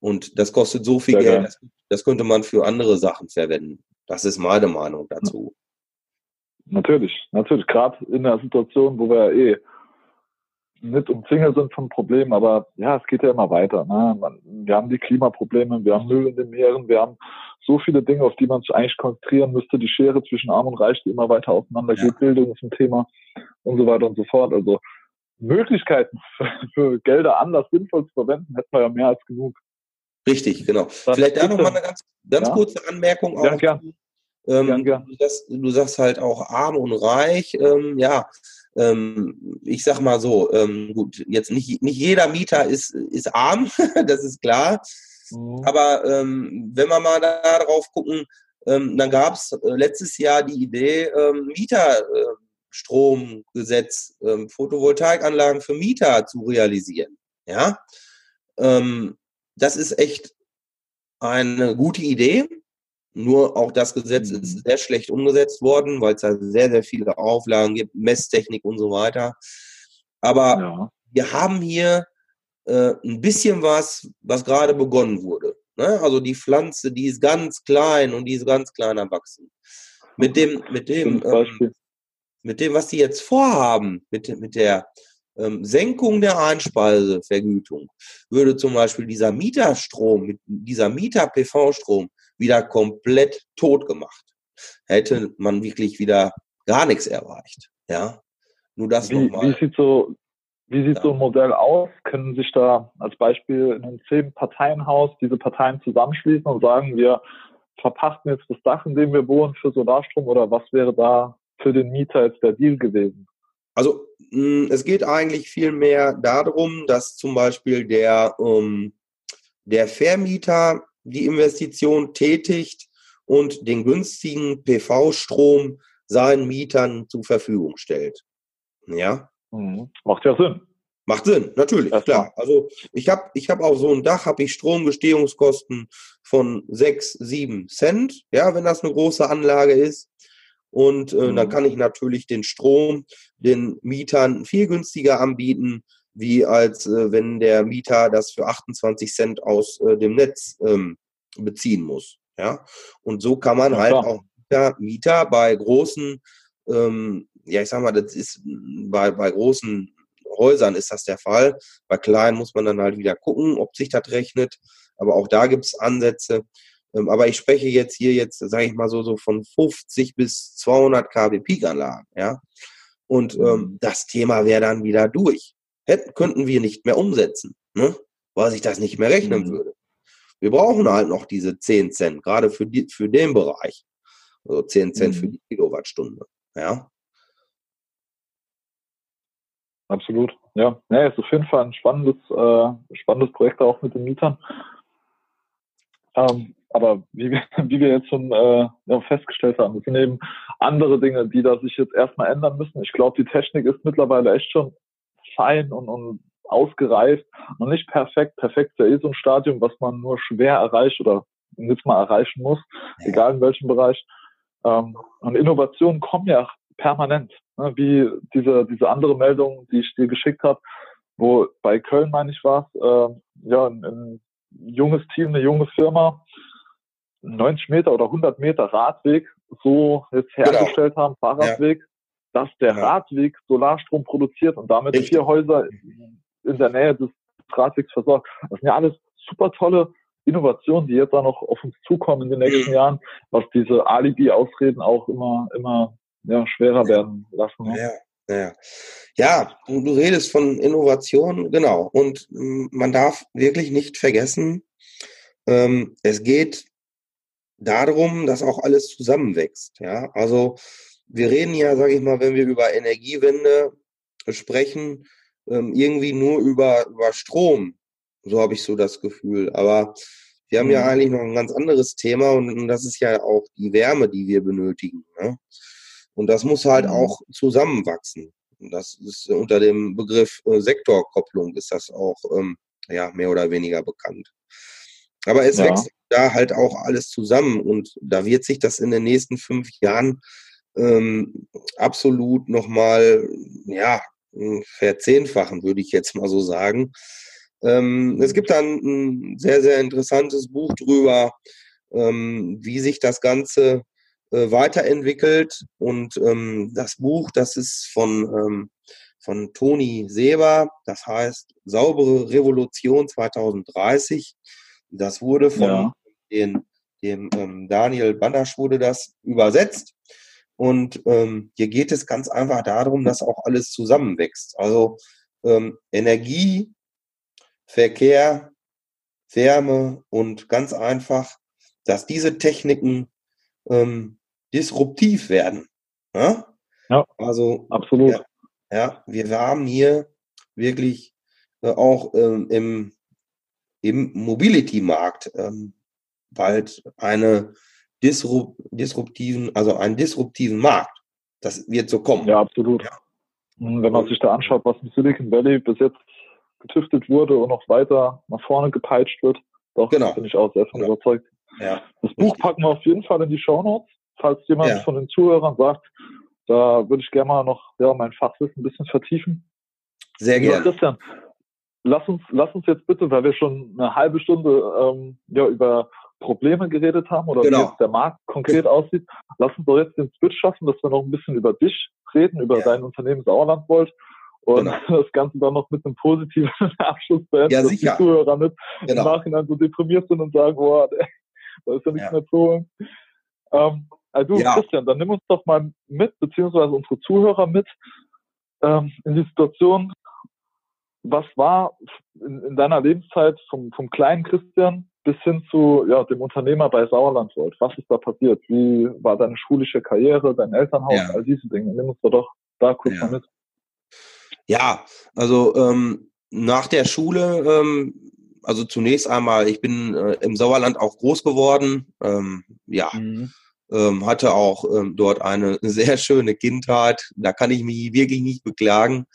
Und das kostet so viel Sehr Geld, das, das, könnte man für andere Sachen verwenden. Das ist meine Meinung dazu. Natürlich, natürlich. Gerade in der Situation, wo wir eh nicht umzingelt sind von Problemen, aber ja, es geht ja immer weiter. Ne? Man, wir haben die Klimaprobleme, wir haben Müll in den Meeren, wir haben so viele Dinge, auf die man sich eigentlich konzentrieren müsste. Die Schere zwischen Arm und Reich, die immer weiter auseinander geht, ja. Bildung ist ein Thema und so weiter und so fort. Also Möglichkeiten für, für Gelder anders sinnvoll zu verwenden, hätten wir ja mehr als genug. Richtig, genau. Dann Vielleicht da noch mal eine ganz, ganz ja? kurze Anmerkung. Ja, auch. gern. Ähm, gern, gern. Du, sagst, du sagst halt auch arm und reich. Ähm, ja, ähm, ich sag mal so, ähm, gut, jetzt nicht, nicht jeder Mieter ist, ist arm, das ist klar. Mhm. Aber ähm, wenn wir mal da drauf gucken, ähm, dann gab es äh, letztes Jahr die Idee, ähm, Mieterstromgesetz, äh, ähm, Photovoltaikanlagen für Mieter zu realisieren. Ja, das ist echt eine gute Idee. Nur auch das Gesetz ist mhm. sehr schlecht umgesetzt worden, weil es da sehr, sehr viele Auflagen gibt, Messtechnik und so weiter. Aber ja. wir haben hier äh, ein bisschen was, was gerade begonnen wurde. Ne? Also die Pflanze, die ist ganz klein und die ist ganz klein am Wachsen. Mit dem, mit dem, ähm, mit dem, was die jetzt vorhaben, mit, mit der ähm, Senkung der Einspeisevergütung, würde zum Beispiel dieser Mieterstrom, dieser Mieter-PV-Strom wieder komplett tot gemacht. Hätte man wirklich wieder gar nichts erreicht. Ja, nur das wie, nochmal. Wie sieht so, wie sieht ja. so ein Modell aus? Können sich da als Beispiel in einem zehn-Parteien-Haus diese Parteien zusammenschließen und sagen, wir verpachten jetzt das Dach, in dem wir wohnen, für Solarstrom oder was wäre da für den Mieter jetzt der Deal gewesen? Also hm, es geht eigentlich viel mehr darum, dass zum Beispiel der, ähm, der Vermieter die Investition tätigt und den günstigen PV-Strom seinen Mietern zur Verfügung stellt. Ja. Mhm. Macht ja Sinn. Macht Sinn, natürlich, Erst klar. Also ich habe ich hab auf so ein Dach habe ich Stromgestehungskosten von sechs, sieben Cent, ja, wenn das eine große Anlage ist. Und äh, mhm. dann kann ich natürlich den Strom den Mietern viel günstiger anbieten, wie als äh, wenn der Mieter das für 28 Cent aus äh, dem Netz ähm, beziehen muss. Ja, und so kann man ja, halt klar. auch Mieter, Mieter bei großen, ähm, ja, ich sag mal, das ist bei, bei großen Häusern ist das der Fall. Bei kleinen muss man dann halt wieder gucken, ob sich das rechnet. aber auch da gibt es Ansätze. Ähm, aber ich spreche jetzt hier jetzt, sage ich mal so, so von 50 bis 200 kW Peak-Anlagen, ja. Und ähm, mhm. das Thema wäre dann wieder durch. Hätten, könnten wir nicht mehr umsetzen, ne? weil sich das nicht mehr rechnen mhm. würde. Wir brauchen halt noch diese 10 Cent, gerade für, die, für den Bereich. Also 10 Cent mhm. für die Kilowattstunde. Ja. Absolut. Ja, ja, ist auf jeden Fall ein spannendes, äh, spannendes Projekt auch mit den Mietern. Ähm, aber wie wir, wie wir jetzt schon äh, ja, festgestellt haben, es sind eben andere Dinge, die da sich jetzt erstmal ändern müssen. Ich glaube, die Technik ist mittlerweile echt schon fein und, und ausgereift. Noch nicht perfekt. Perfekt ist ja eh so ein Stadium, was man nur schwer erreicht oder nicht mal erreichen muss, ja. egal in welchem Bereich. Ähm, und Innovationen kommen ja permanent, ne? wie diese, diese andere Meldung, die ich dir geschickt habe, wo bei Köln, meine ich, war es, äh, ja, ein, ein junges Team, eine junge Firma, 90 Meter oder 100 Meter Radweg so jetzt genau. hergestellt genau. haben, Fahrradweg, ja. Dass der ja. Radweg Solarstrom produziert und damit Richtig. vier Häuser in der Nähe des Radwegs versorgt. Das sind ja alles super tolle Innovationen, die jetzt auch noch auf uns zukommen in den nächsten mhm. Jahren, was diese Alibi-Ausreden auch immer, immer ja, schwerer werden lassen. Ne? Ja. Ja, ja du, du redest von Innovation, genau. Und man darf wirklich nicht vergessen, ähm, es geht darum, dass auch alles zusammenwächst. Ja, also wir reden ja, sage ich mal, wenn wir über Energiewende sprechen, ähm, irgendwie nur über, über Strom. So habe ich so das Gefühl. Aber wir haben ja mhm. eigentlich noch ein ganz anderes Thema und, und das ist ja auch die Wärme, die wir benötigen. Ne? Und das muss halt mhm. auch zusammenwachsen. Das ist unter dem Begriff äh, Sektorkopplung ist das auch ähm, ja mehr oder weniger bekannt. Aber es ja. wächst da halt auch alles zusammen und da wird sich das in den nächsten fünf Jahren ähm, absolut nochmal, ja, verzehnfachen, würde ich jetzt mal so sagen. Ähm, es gibt dann ein sehr, sehr interessantes Buch drüber, ähm, wie sich das Ganze äh, weiterentwickelt. Und ähm, das Buch, das ist von, ähm, von Toni Seber, das heißt Saubere Revolution 2030. Das wurde von ja. den, dem ähm, Daniel Bandasch wurde das übersetzt. Und ähm, hier geht es ganz einfach darum, dass auch alles zusammenwächst. Also ähm, Energie, Verkehr, Wärme und ganz einfach, dass diese Techniken ähm, disruptiv werden. Ja? ja also absolut. Ja, ja, wir haben hier wirklich äh, auch ähm, im im Mobility-Markt ähm, bald eine disruptiven, also einen disruptiven Markt. Das wird so kommen. Ja, absolut. Ja. Wenn man sich da anschaut, was im Silicon Valley bis jetzt getüftet wurde und noch weiter nach vorne gepeitscht wird, doch, genau. bin ich auch sehr von genau. überzeugt. Ja. Das Buch packen wir auf jeden Fall in die Show Notes, falls jemand ja. von den Zuhörern sagt, da würde ich gerne mal noch ja, mein Fachwissen ein bisschen vertiefen. Sehr gerne. Ja, Christian, lass uns, lass uns jetzt bitte, weil wir schon eine halbe Stunde ähm, ja, über Probleme geredet haben oder genau. wie jetzt der Markt konkret aussieht, lass uns doch jetzt den Switch schaffen, dass wir noch ein bisschen über dich reden, über ja. dein Unternehmen Sauerlandvolt und genau. das Ganze dann noch mit einem positiven Abschluss beenden, ja, dass die Zuhörer nicht genau. im Nachhinein so deprimiert sind und sagen, boah, da ist ja nichts ja. mehr zu holen. Ähm, also ja. Christian, dann nimm uns doch mal mit, beziehungsweise unsere Zuhörer mit ähm, in die Situation, was war in, in, deiner Lebenszeit vom, vom kleinen Christian bis hin zu ja, dem Unternehmer bei Sauerlandwold? Was ist da passiert? Wie war deine schulische Karriere, dein Elternhaus, ja. all diese Dinge? Nimm uns doch da kurz ja. mal mit. Ja, also ähm, nach der Schule, ähm, also zunächst einmal, ich bin äh, im Sauerland auch groß geworden. Ähm, ja. Mhm. Ähm, hatte auch ähm, dort eine sehr schöne Kindheit. Da kann ich mich wirklich nicht beklagen.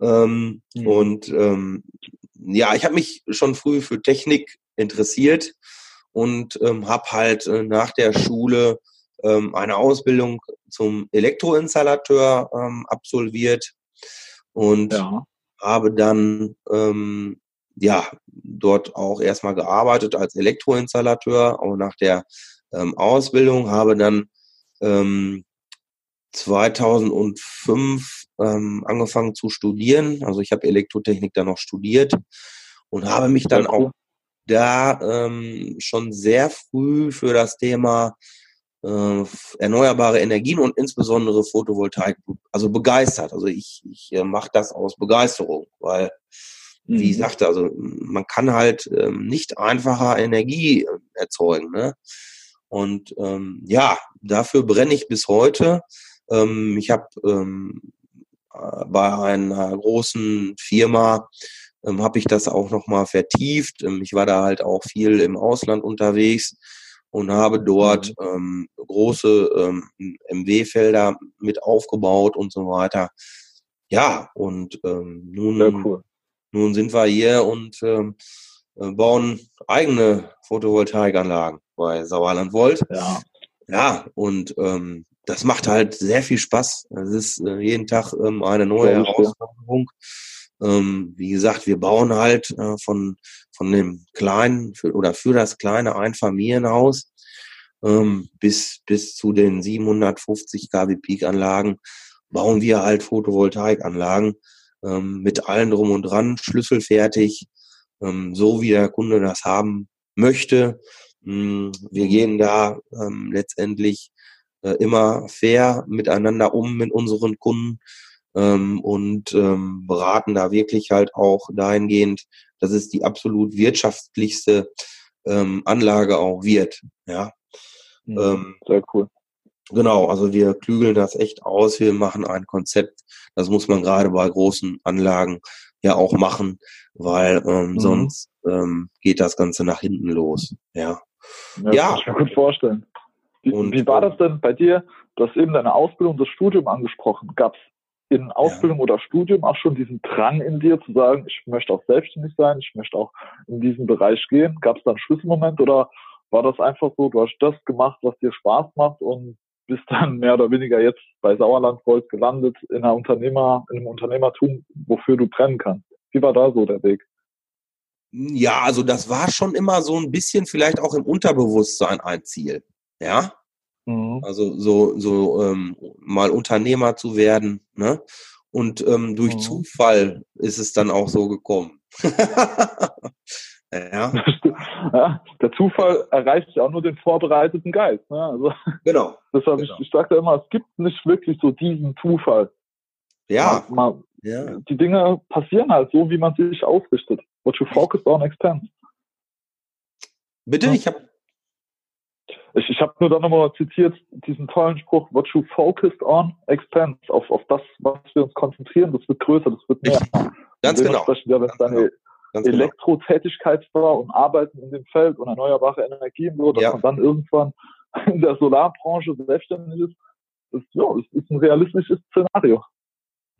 Ähm, mhm. Und ja, ich habe mich schon früh für Technik interessiert und ähm, habe halt äh, nach der Schule ähm, eine Ausbildung zum Elektroinstallateur ähm, absolviert und ja. habe dann ähm, ja dort auch erstmal gearbeitet als Elektroinstallateur, auch nach der ähm, Ausbildung habe dann ähm, 2005 ähm, angefangen zu studieren. Also ich habe Elektrotechnik dann noch studiert und habe mich dann auch da ähm, schon sehr früh für das Thema äh, erneuerbare Energien und insbesondere Photovoltaik also begeistert. Also ich, ich äh, mache das aus Begeisterung, weil wie ich mhm. sagte, also man kann halt ähm, nicht einfacher Energie äh, erzeugen. Ne? Und ähm, ja, dafür brenne ich bis heute. Ähm, ich habe ähm, äh, bei einer großen Firma ähm, habe ich das auch nochmal vertieft. Ähm, ich war da halt auch viel im Ausland unterwegs und habe dort mhm. ähm, große ähm, MW-Felder mit aufgebaut und so weiter. Ja, und ähm, nun, cool. nun sind wir hier und ähm, äh, bauen eigene Photovoltaikanlagen bei Sauerland Volt. Ja. Ja, und ähm, das macht halt sehr viel Spaß. Es ist äh, jeden Tag ähm, eine neue Herausforderung. Ähm, wie gesagt, wir bauen halt äh, von, von dem kleinen für, oder für das kleine Einfamilienhaus ähm, bis, bis zu den 750 kW Peak-Anlagen bauen wir halt Photovoltaikanlagen ähm, mit allen drum und dran, schlüsselfertig, ähm, so wie der Kunde das haben möchte. Ähm, wir gehen da ähm, letztendlich äh, immer fair miteinander um mit unseren Kunden ähm, und ähm, beraten da wirklich halt auch dahingehend, dass es die absolut wirtschaftlichste ähm, Anlage auch wird. Ja. Mhm, ähm, Sehr cool. Genau, also wir klügeln das echt aus, wir machen ein Konzept, das muss man gerade bei großen Anlagen ja auch machen, weil ähm, mhm. sonst ähm, geht das Ganze nach hinten los. Ja. Ja, ja. kann ich mir gut vorstellen. Wie, und, wie war das denn bei dir? Du hast eben deine Ausbildung, das Studium angesprochen. Gab es in Ausbildung ja. oder Studium auch schon diesen Drang in dir zu sagen, ich möchte auch selbstständig sein, ich möchte auch in diesen Bereich gehen? Gab es da einen Schlüsselmoment oder war das einfach so, du hast das gemacht, was dir Spaß macht und bist dann mehr oder weniger jetzt bei Sauerland Gold gelandet in einer Unternehmer, in einem Unternehmertum, wofür du brennen kannst? Wie war da so der Weg? Ja, also das war schon immer so ein bisschen vielleicht auch im Unterbewusstsein ein Ziel. Ja. Mhm. Also so, so ähm, mal Unternehmer zu werden. Ne? Und ähm, durch mhm. Zufall ist es dann auch so gekommen. ja. ja. Der Zufall erreicht ja auch nur den vorbereiteten Geist. Ne? Also, genau. Deshalb, genau. Ich, ich sage immer, es gibt nicht wirklich so diesen Zufall. Ja. Man, ja. Die Dinge passieren halt so, wie man sich ausrichtet. What you focus on expands. Bitte? Ja. Ich habe ich, ich habe nur dann nochmal zitiert diesen tollen Spruch, what you focused on expands, auf, auf das, was wir uns konzentrieren, das wird größer, das wird mehr. Ganz genau. Ja, wenn es deine genau. genau. Elektrotätigkeit war und Arbeiten in dem Feld und erneuerbare Energien so, dass ja. man dann irgendwann in der Solarbranche selbstständig ist, ist, ja, das ist ein realistisches Szenario.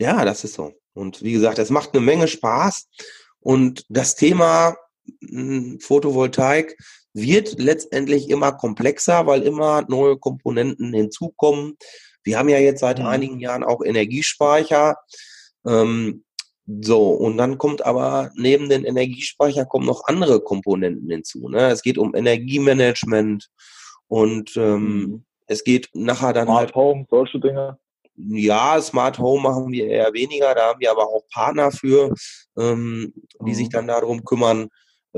Ja, das ist so. Und wie gesagt, es macht eine Menge Spaß. Und das Thema hm, Photovoltaik wird letztendlich immer komplexer, weil immer neue Komponenten hinzukommen. Wir haben ja jetzt seit mhm. einigen Jahren auch Energiespeicher. Ähm, so, und dann kommt aber neben den Energiespeicher kommen noch andere Komponenten hinzu. Ne? Es geht um Energiemanagement und ähm, mhm. es geht nachher dann Smart halt. Home, solche Dinge. Ja, Smart Home machen wir eher weniger, da haben wir aber auch Partner für, ähm, die mhm. sich dann darum kümmern.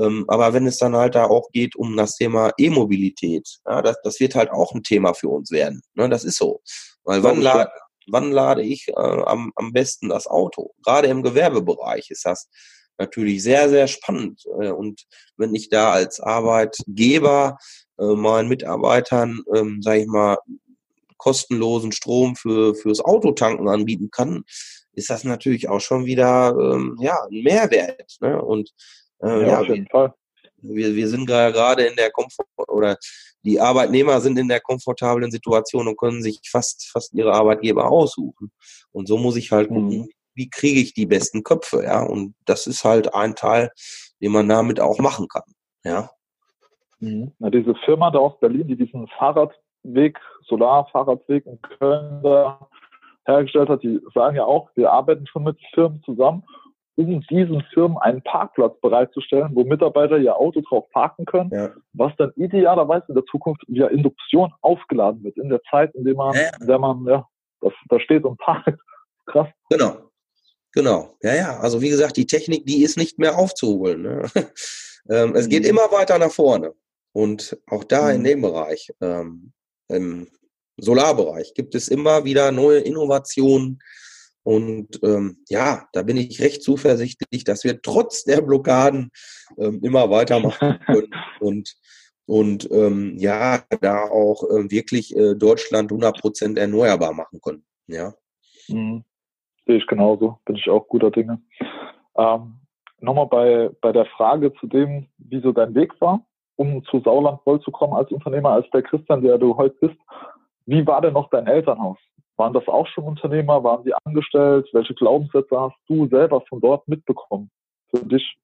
Ähm, aber wenn es dann halt da auch geht um das Thema E-Mobilität, ja, das, das wird halt auch ein Thema für uns werden. Ne? Das ist so. Weil wann, la wann lade ich äh, am, am besten das Auto? Gerade im Gewerbebereich ist das natürlich sehr, sehr spannend. Äh, und wenn ich da als Arbeitgeber äh, meinen Mitarbeitern, ähm, sage ich mal, kostenlosen Strom für fürs Autotanken anbieten kann, ist das natürlich auch schon wieder ähm, ja ein Mehrwert. Ne? Und äh, ja, auf jeden Fall. Wir, wir sind gerade in der Komfort oder die Arbeitnehmer sind in der komfortablen Situation und können sich fast, fast ihre Arbeitgeber aussuchen. Und so muss ich halt gucken, mhm. wie kriege ich die besten Köpfe, ja. Und das ist halt ein Teil, den man damit auch machen kann, ja. Mhm. Na, diese Firma da aus Berlin, die diesen Fahrradweg, Solarfahrradweg in Köln da hergestellt hat, die sagen ja auch, wir arbeiten schon mit Firmen zusammen um diesen Firmen einen Parkplatz bereitzustellen, wo Mitarbeiter ihr Auto drauf parken können, ja. was dann idealerweise in der Zukunft via Induktion aufgeladen wird, in der Zeit, in der man, ja. in der man, ja, das, da steht und parkt. Krass. Genau. Genau. Ja, ja. Also wie gesagt, die Technik, die ist nicht mehr aufzuholen. Ne? ähm, es geht mhm. immer weiter nach vorne. Und auch da mhm. in dem Bereich, ähm, im Solarbereich, gibt es immer wieder neue Innovationen. Und ähm, ja, da bin ich recht zuversichtlich, dass wir trotz der Blockaden ähm, immer weitermachen können und und ähm, ja, da auch äh, wirklich äh, Deutschland 100% erneuerbar machen können. Ja. Mhm. Sehe ich genauso, bin ich auch guter Dinge. Ähm, Nochmal bei, bei der Frage zu dem, wie so dein Weg war, um zu Sauland voll zu kommen als Unternehmer, als der Christian, der du heute bist. Wie war denn noch dein Elternhaus? Waren das auch schon Unternehmer? Waren sie angestellt? Welche Glaubenssätze hast du selber von dort mitbekommen für dich?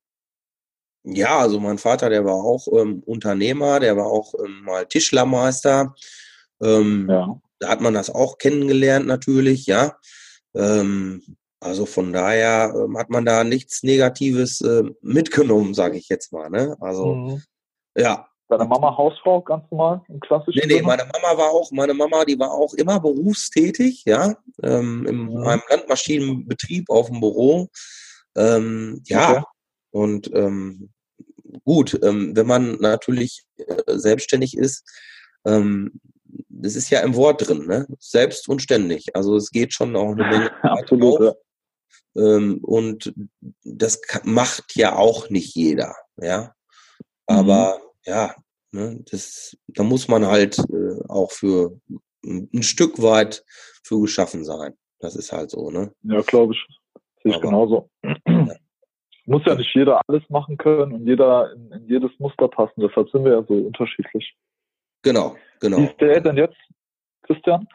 Ja, also mein Vater, der war auch ähm, Unternehmer, der war auch ähm, mal Tischlermeister. Ähm, ja. Da hat man das auch kennengelernt natürlich, ja. Ähm, also von daher ähm, hat man da nichts Negatives äh, mitgenommen, sage ich jetzt mal. Ne? Also mhm. ja. Deine Mama Hausfrau, ganz normal, im klassischen Nee, nee, meine Mama war auch, meine Mama, die war auch immer berufstätig, ja, ähm, in mhm. meinem Landmaschinenbetrieb auf dem Büro. Ähm, ja, okay. und ähm, gut, ähm, wenn man natürlich äh, selbstständig ist, ähm, das ist ja im Wort drin, ne? Selbst und ständig. Also es geht schon auch eine Menge. Absolut. Auf. Ähm, und das macht ja auch nicht jeder, ja. Aber mhm. Ja, ne, das, da muss man halt äh, auch für ein Stück weit für geschaffen sein. Das ist halt so, ne? Ja, glaube ich. Sehe ich genauso. Ja muss ja nicht jeder alles machen können und jeder in, in, jedes Muster passen. Deshalb sind wir ja so unterschiedlich. Genau, genau. Wie ist der denn jetzt, Christian?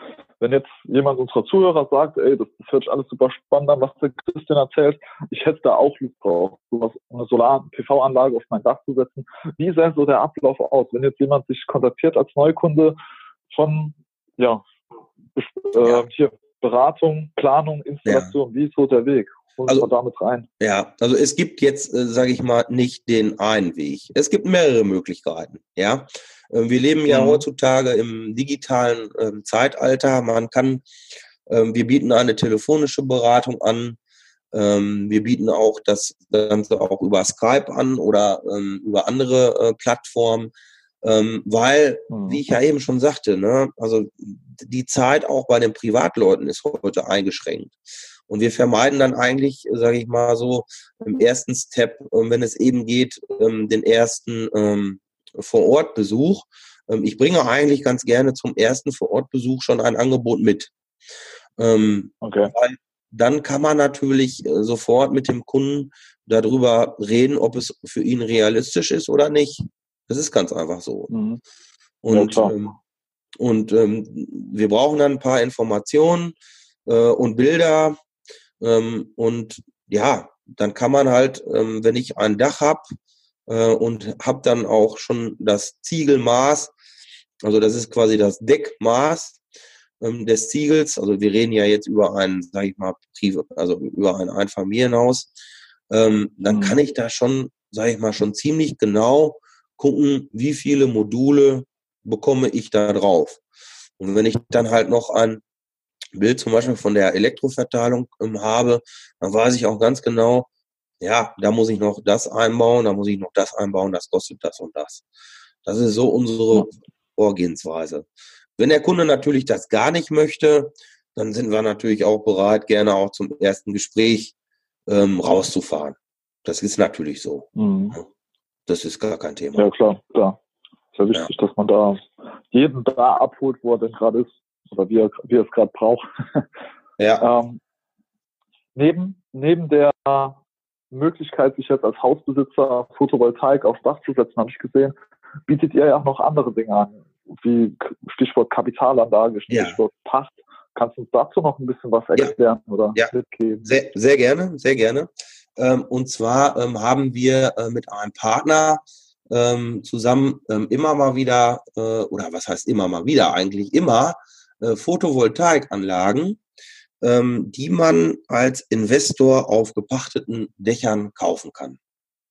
Wenn jetzt jemand unserer Zuhörer sagt, ey, das, das hört sich alles super spannend an, was der Christian erzählt, ich hätte da auch Lust drauf, sowas, eine Solar-PV-Anlage auf mein Dach zu setzen. Wie sähe so der Ablauf aus, wenn jetzt jemand sich kontaktiert als Neukunde von, ja, äh, hier, Beratung, Planung, Installation, ja. wie ist so der Weg? also, damit rein. Ja, also es gibt jetzt, äh, sage ich mal, nicht den einen Weg. Es gibt mehrere Möglichkeiten. Ja, äh, wir leben ja mhm. heutzutage im digitalen äh, Zeitalter. Man kann, äh, wir bieten eine telefonische Beratung an. Ähm, wir bieten auch das Ganze auch über Skype an oder ähm, über andere äh, Plattformen. Ähm, weil, mhm. wie ich ja eben schon sagte, ne, also die Zeit auch bei den Privatleuten ist heute eingeschränkt. Und wir vermeiden dann eigentlich, sage ich mal so, im ersten Step, ähm, wenn es eben geht, ähm, den ersten ähm, Vor-Ort-Besuch. Ich bringe eigentlich ganz gerne zum ersten Vor-Ort-Besuch schon ein Angebot mit. Okay. Weil dann kann man natürlich äh, sofort mit dem Kunden darüber reden, ob es für ihn realistisch ist oder nicht. Das ist ganz einfach so. Mhm. Und, ja, ähm, und ähm, wir brauchen dann ein paar Informationen äh, und Bilder, ähm, und ja, dann kann man halt, ähm, wenn ich ein Dach habe äh, und habe dann auch schon das Ziegelmaß, also das ist quasi das Deckmaß ähm, des Ziegels, also wir reden ja jetzt über ein, sage ich mal, also über ein Einfamilienhaus, ähm, dann mhm. kann ich da schon, sage ich mal, schon ziemlich genau gucken, wie viele Module bekomme ich da drauf. Und wenn ich dann halt noch ein Bild zum Beispiel von der Elektroverteilung ähm, habe, dann weiß ich auch ganz genau, ja, da muss ich noch das einbauen, da muss ich noch das einbauen, das kostet das und das. Das ist so unsere Vorgehensweise. Wenn der Kunde natürlich das gar nicht möchte, dann sind wir natürlich auch bereit, gerne auch zum ersten Gespräch ähm, rauszufahren. Das ist natürlich so. Mhm. Das ist gar kein Thema. Ja, klar, klar. Ist ja wichtig, ja. dass man da jeden da abholt, wo er denn gerade ist oder wie er, wie er es gerade braucht. Ja. ähm, neben, neben der Möglichkeit, sich jetzt als Hausbesitzer Photovoltaik aufs Dach zu setzen, habe ich gesehen, bietet ihr ja auch noch andere Dinge an, wie Stichwort Kapitalanlage, Stichwort ja. Pacht. Kannst du uns dazu noch ein bisschen was erklären ja. oder ja. mitgeben? Sehr, sehr gerne, sehr gerne. Ähm, und zwar ähm, haben wir äh, mit einem Partner ähm, zusammen ähm, immer mal wieder, äh, oder was heißt immer mal wieder, eigentlich immer äh, Photovoltaikanlagen, ähm, die man als Investor auf gepachteten Dächern kaufen kann.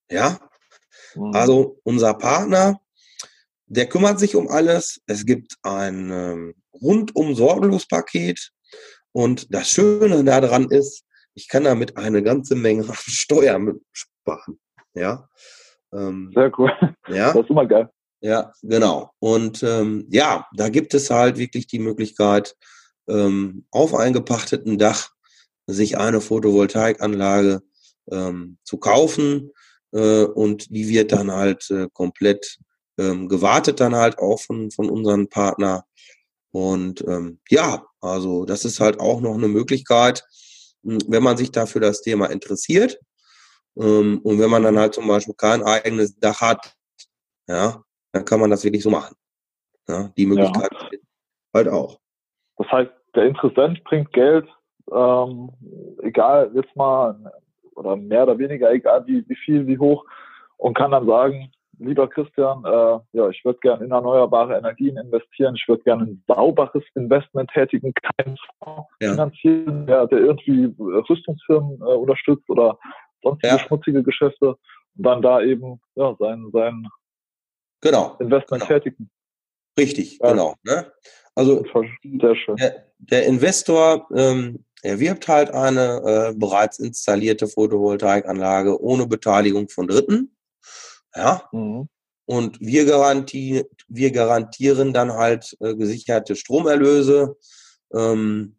Ja, mhm. also unser Partner, der kümmert sich um alles. Es gibt ein ähm, rundum sorglos Paket und das Schöne daran ist, ich kann damit eine ganze Menge Steuern sparen. Ja, Ähm, Sehr cool. Ja. Das ist immer geil. Ja, genau. Und ähm, ja, da gibt es halt wirklich die Möglichkeit, ähm, auf einem gepachteten Dach sich eine Photovoltaikanlage ähm, zu kaufen äh, und die wird dann halt äh, komplett ähm, gewartet dann halt auch von, von unseren Partner. Und ähm, ja, also das ist halt auch noch eine Möglichkeit, wenn man sich dafür das Thema interessiert. Ähm, und wenn man dann halt zum Beispiel kein eigenes Dach hat, ja, dann kann man das wirklich so machen. Ja, die Möglichkeit ja. halt auch. Das heißt, der Interessent bringt Geld, ähm, egal jetzt mal, oder mehr oder weniger, egal wie, wie viel, wie hoch, und kann dann sagen, lieber Christian, äh, ja, ich würde gerne in erneuerbare Energien investieren, ich würde gerne ein sauberes Investment tätigen, keinen Fonds ja. finanzieren, der, der irgendwie Rüstungsfirmen äh, unterstützt oder sonstige ja. schmutzige Geschäfte und dann da eben ja, sein, sein genau. Investment genau. tätigen. Richtig, ja. genau. Ne? Also Sehr schön. Der, der Investor ähm, erwirbt halt eine äh, bereits installierte Photovoltaikanlage ohne Beteiligung von Dritten. Ja. Mhm. Und wir, garantie, wir garantieren dann halt äh, gesicherte Stromerlöse ähm,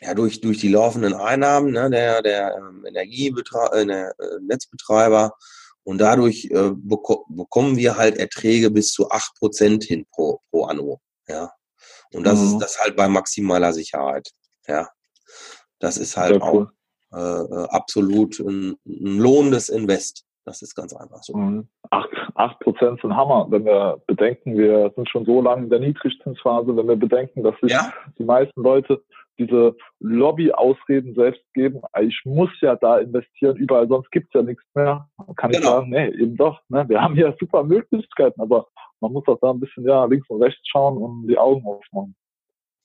ja, durch, durch die laufenden Einnahmen ne, der, der ähm, Energiebetreiber, äh, der, äh, Netzbetreiber. Und dadurch äh, beko bekommen wir halt Erträge bis zu acht Prozent hin pro, pro Anno. Ja. Und das mhm. ist das halt bei maximaler Sicherheit. Ja. Das ist halt Sehr auch äh, äh, absolut ein, ein lohnendes Invest. Das ist ganz einfach so. Mhm. Acht Prozent sind Hammer, wenn wir bedenken, wir sind schon so lange in der Niedrigzinsphase, wenn wir bedenken, dass sich ja? die meisten Leute diese Lobby-Ausreden selbst geben, ich muss ja da investieren, überall sonst gibt's ja nichts mehr. Kann genau. ich sagen, nee, eben doch. Ne? Wir haben hier super Möglichkeiten, aber man muss auch da ein bisschen ja links und rechts schauen und die Augen aufmachen.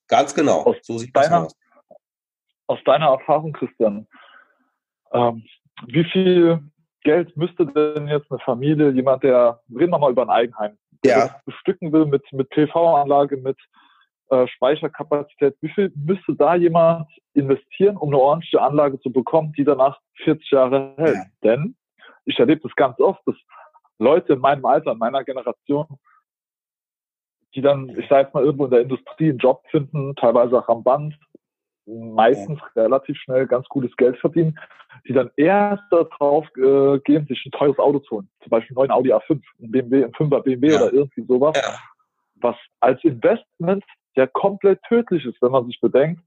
Ganz genau. Aus so sieht deiner, das aus. Aus deiner Erfahrung, Christian, ähm, wie viel Geld müsste denn jetzt eine Familie, jemand, der, reden wir mal über ein Eigenheim, der ja. bestücken will mit, mit PV-Anlage, mit äh, Speicherkapazität, wie viel müsste da jemand investieren, um eine ordentliche Anlage zu bekommen, die danach 40 Jahre hält? Ja. Denn ich erlebe das ganz oft, dass Leute in meinem Alter, in meiner Generation, die dann, ich sage jetzt mal, irgendwo in der Industrie einen Job finden, teilweise auch am Band, meistens relativ schnell ganz gutes Geld verdienen, die dann erst darauf äh, gehen, sich ein teures Auto zu holen. Zum Beispiel einen neuen Audi A5, ein BMW, ein 5er BMW ja. oder irgendwie sowas. Ja. Was als Investment ja komplett tödlich ist, wenn man sich bedenkt,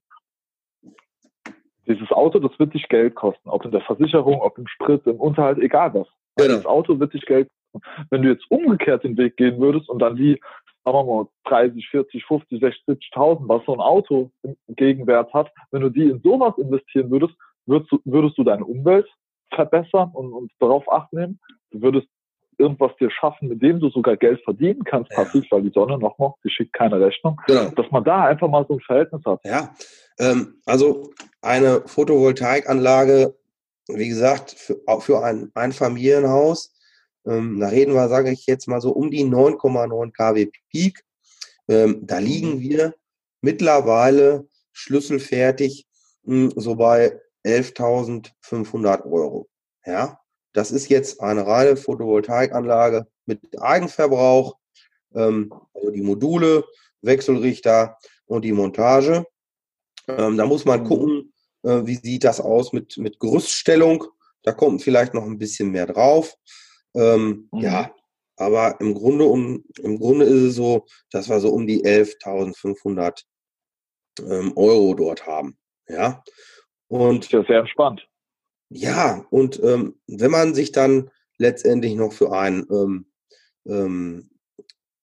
dieses Auto, das wird dich Geld kosten. Ob in der Versicherung, ob im Sprit, im Unterhalt, egal was. Genau. Das Auto wird dich Geld kosten. Wenn du jetzt umgekehrt den Weg gehen würdest und dann die sagen wir mal, 30, 40, 50, 60, 70.000, was so ein Auto im Gegenwert hat, wenn du die in sowas investieren würdest, würdest du, würdest du deine Umwelt verbessern und, und darauf acht nehmen. Du würdest irgendwas dir schaffen, mit dem du sogar Geld verdienen kannst, passiv, ja. weil die Sonne nochmal, die schickt keine Rechnung, genau. dass man da einfach mal so ein Verhältnis hat. Ja, ähm, also eine Photovoltaikanlage, wie gesagt, für, für ein Einfamilienhaus, ähm, da reden wir, sage ich jetzt mal so, um die 9,9 kW Peak. Ähm, da liegen wir mittlerweile schlüsselfertig mh, hm, so bei 11.500 Euro. Ja, das ist jetzt eine reine Photovoltaikanlage mit Eigenverbrauch, ähm, also die Module, Wechselrichter und die Montage. Ähm, da muss man gucken, äh, wie sieht das aus mit, mit Gerüststellung. Da kommt vielleicht noch ein bisschen mehr drauf. Ähm, mhm. Ja, aber im Grunde, um, im Grunde ist es so, dass wir so um die 11.500 ähm, Euro dort haben. Ja. Und ja sehr entspannt. Ja, und ähm, wenn man sich dann letztendlich noch für einen ähm, ähm,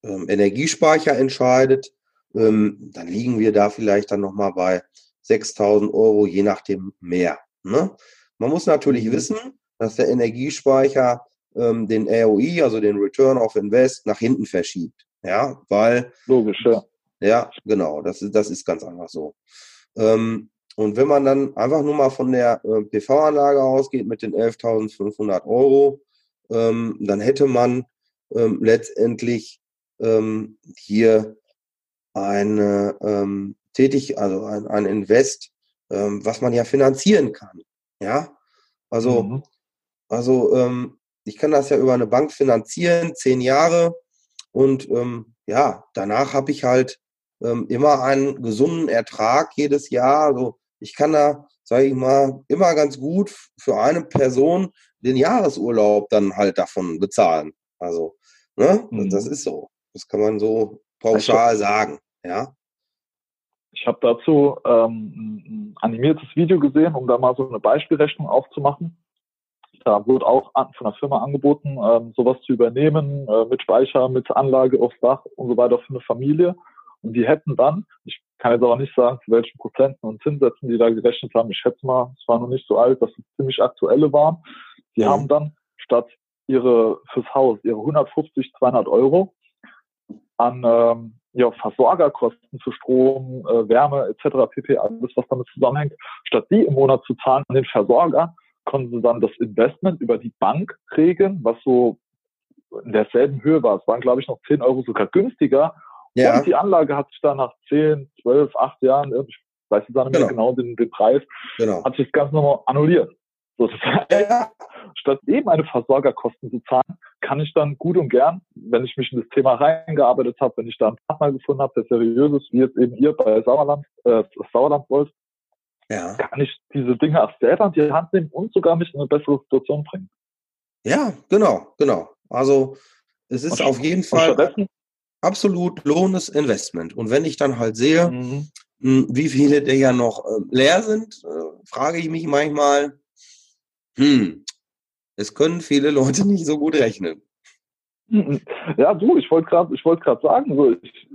ähm, Energiespeicher entscheidet, dann liegen wir da vielleicht dann nochmal bei 6.000 Euro, je nachdem mehr. Ne? Man muss natürlich mhm. wissen, dass der Energiespeicher ähm, den ROI, also den Return of Invest, nach hinten verschiebt. Ja, weil. Logisch, ja. Ja, genau, das ist, das ist ganz einfach so. Ähm, und wenn man dann einfach nur mal von der äh, PV-Anlage ausgeht mit den 11.500 Euro, ähm, dann hätte man ähm, letztendlich ähm, hier eine ähm, tätig, also ein, ein Invest, ähm, was man ja finanzieren kann. Ja, also, mhm. also ähm, ich kann das ja über eine Bank finanzieren, zehn Jahre. Und ähm, ja, danach habe ich halt ähm, immer einen gesunden Ertrag jedes Jahr. Also ich kann da, sage ich mal, immer ganz gut für eine Person den Jahresurlaub dann halt davon bezahlen. Also, ne, mhm. das ist so. Das kann man so pauschal sagen, ja. Ich habe dazu ähm, ein animiertes Video gesehen, um da mal so eine Beispielrechnung aufzumachen. Da wurde auch von der Firma angeboten, ähm, sowas zu übernehmen, äh, mit Speicher, mit Anlage aufs Dach und so weiter für eine Familie. Und die hätten dann, ich kann jetzt aber nicht sagen, zu welchen Prozenten und Zinssätzen die da gerechnet haben. Ich schätze mal, es war noch nicht so alt, dass es ziemlich aktuelle waren. Die mhm. haben dann statt ihre fürs Haus ihre 150, 200 Euro an ähm, ja, Versorgerkosten für Strom, äh, Wärme etc. pp. alles was damit zusammenhängt, statt die im Monat zu zahlen an den Versorger, konnten sie dann das Investment über die Bank regeln, was so in derselben Höhe war. Es waren, glaube ich, noch 10 Euro sogar günstiger. Ja. Und die Anlage hat sich dann nach 10, 12, 8 Jahren, ich weiß jetzt nicht mehr genau, genau den, den Preis, genau. hat sich das Ganze nochmal annulliert. Sozusagen. Ja. Statt eben eine Versorgerkosten zu zahlen, kann ich dann gut und gern, wenn ich mich in das Thema reingearbeitet habe, wenn ich da einen Partner gefunden habe, der seriös ist, wie jetzt eben ihr bei Sauerland, äh, Sauerland wollt, ja. kann ich diese Dinge auch selber in die Hand nehmen und sogar mich in eine bessere Situation bringen. Ja, genau, genau. Also es ist und auf jeden Fall absolut lohnendes Investment. Und wenn ich dann halt sehe, mhm. Hm, wie viele der ja noch äh, leer sind, äh, frage ich mich manchmal, hm, es können viele Leute nicht so gut rechnen. Ja, du, ich wollte gerade, ich gerade sagen, so, ich,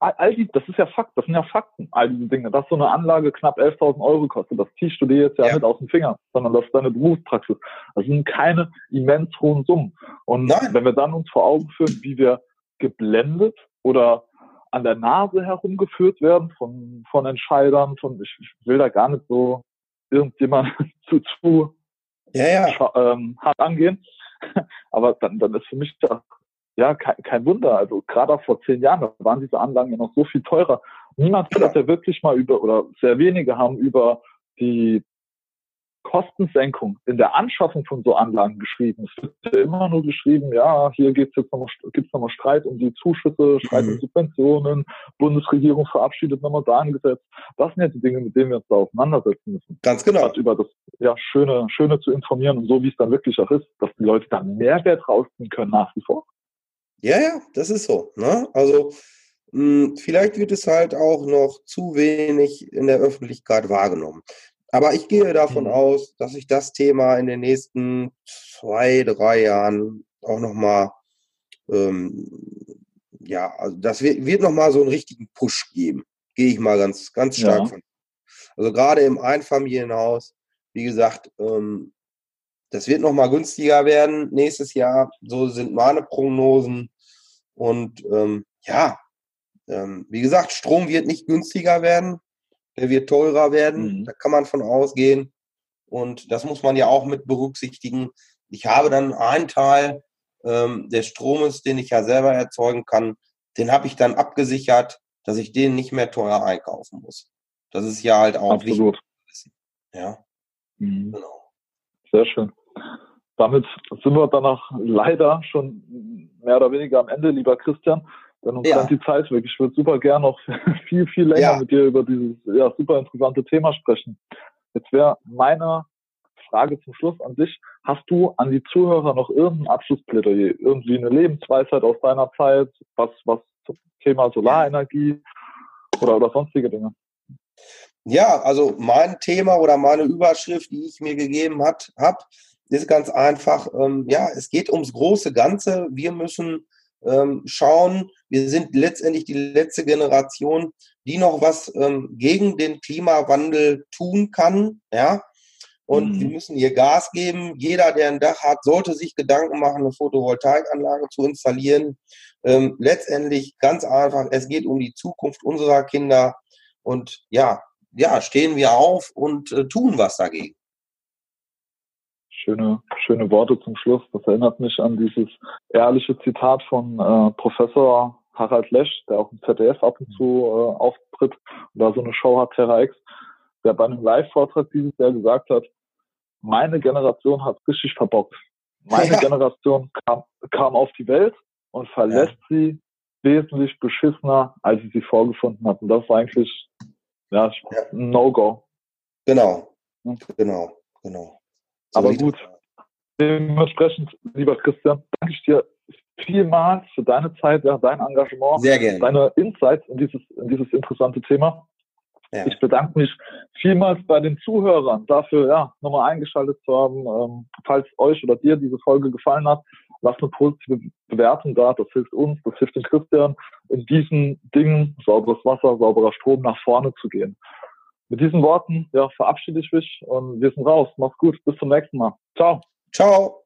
all die, das ist ja Fakt, das sind ja Fakten, all diese Dinge, dass so eine Anlage knapp 11.000 Euro kostet, das ziehst du dir jetzt ja, ja. nicht aus dem Finger, sondern das ist deine Berufspraxis. Das sind keine immens hohen Summen. Und Nein. wenn wir dann uns vor Augen führen, wie wir geblendet oder an der Nase herumgeführt werden von, von Entscheidern, von, ich, ich will da gar nicht so irgendjemand zu, zu ja, ja. Ähm, hart angehen. Aber dann, dann ist für mich das ja kein, kein Wunder. Also gerade auch vor zehn Jahren, da waren diese Anlagen ja noch so viel teurer. Niemand hat ja wirklich mal über, oder sehr wenige haben über die Kostensenkung in der Anschaffung von so Anlagen geschrieben. Es wird ja immer nur geschrieben, ja, hier gibt's jetzt nochmal, gibt's nochmal Streit um die Zuschüsse, Streit mhm. um Subventionen, Bundesregierung verabschiedet nochmal da Gesetz. Das sind ja die Dinge, mit denen wir uns da auseinandersetzen müssen. Ganz genau. Statt über das ja, Schöne, Schöne zu informieren und so, wie es dann wirklich auch ist, dass die Leute dann Mehrwert rausziehen können nach wie vor. Ja, ja, das ist so. Ne? Also mh, hm, vielleicht wird es halt auch noch zu wenig in der Öffentlichkeit wahrgenommen. Aber ich gehe davon mhm. aus, dass sich das Thema in den nächsten zwei, drei Jahren auch nochmal, ähm, ja, also das wird, wird nochmal so einen richtigen Push geben. Gehe ich mal ganz, ganz stark ja. von. Also gerade im Einfamilienhaus, wie gesagt, ähm, das wird nochmal günstiger werden nächstes Jahr. So sind meine Prognosen. Und ähm, ja, ähm, wie gesagt, Strom wird nicht günstiger werden der wird teurer werden, mhm. da kann man von ausgehen. Und das muss man ja auch mit berücksichtigen. Ich habe dann einen Teil ähm, des Stromes, den ich ja selber erzeugen kann, den habe ich dann abgesichert, dass ich den nicht mehr teuer einkaufen muss. Das ist ja halt auch Absolut. wichtig. Ja. Mhm. Genau. Sehr schön. Damit sind wir danach leider schon mehr oder weniger am Ende, lieber Christian. Denn uns ja. rennt die Zeit weg. Ich würde super gern noch viel, viel länger ja. mit dir über dieses ja, super interessante Thema sprechen. Jetzt wäre meine Frage zum Schluss an dich. Hast du an die Zuhörer noch irgendein Abschlussplädoyer, irgendwie eine Lebensweisheit aus deiner Zeit, was, was zum Thema Solarenergie oder, oder sonstige Dinge? Ja, also mein Thema oder meine Überschrift, die ich mir gegeben habe, ist ganz einfach, ähm, ja, es geht ums große Ganze. Wir müssen ähm, schauen, wir sind letztendlich die letzte Generation, die noch was ähm, gegen den Klimawandel tun kann, ja. Und mhm. wir müssen ihr Gas geben. Jeder, der ein Dach hat, sollte sich Gedanken machen, eine Photovoltaikanlage zu installieren. Ähm, letztendlich ganz einfach, es geht um die Zukunft unserer Kinder. Und ja, ja, stehen wir auf und äh, tun was dagegen schöne, schöne Worte zum Schluss. Das erinnert mich an dieses ehrliche Zitat von äh, Professor Harald Lesch, der auch im ZDF ab und zu äh, auftritt und da so eine Show hat, Terra X, der bei einem Live-Vortrag dieses Jahr gesagt hat, meine Generation hat richtig verbockt. Meine ja. Generation kam, kam auf die Welt und verlässt ja. sie wesentlich beschissener, als sie sie vorgefunden hatten. Das ist eigentlich ja, ein No-Go. Genau, hm? genau, genau. So Aber gut, dementsprechend, lieber Christian, danke ich dir vielmals für deine Zeit, ja, dein Engagement, Sehr gerne. deine Insights in dieses, in dieses interessante Thema. Ja. Ich bedanke mich vielmals bei den Zuhörern dafür, ja, nochmal eingeschaltet zu haben. Ähm, falls euch oder dir diese Folge gefallen hat, lasst eine positive Bewertung da. Das hilft uns, das hilft den Christian, in diesen Dingen, sauberes Wasser, sauberer Strom, nach vorne zu gehen. Mit diesen Worten, ja, verabschiede ich mich und wir sind raus. Mach's gut. Bis zum nächsten Mal. Ciao. Ciao.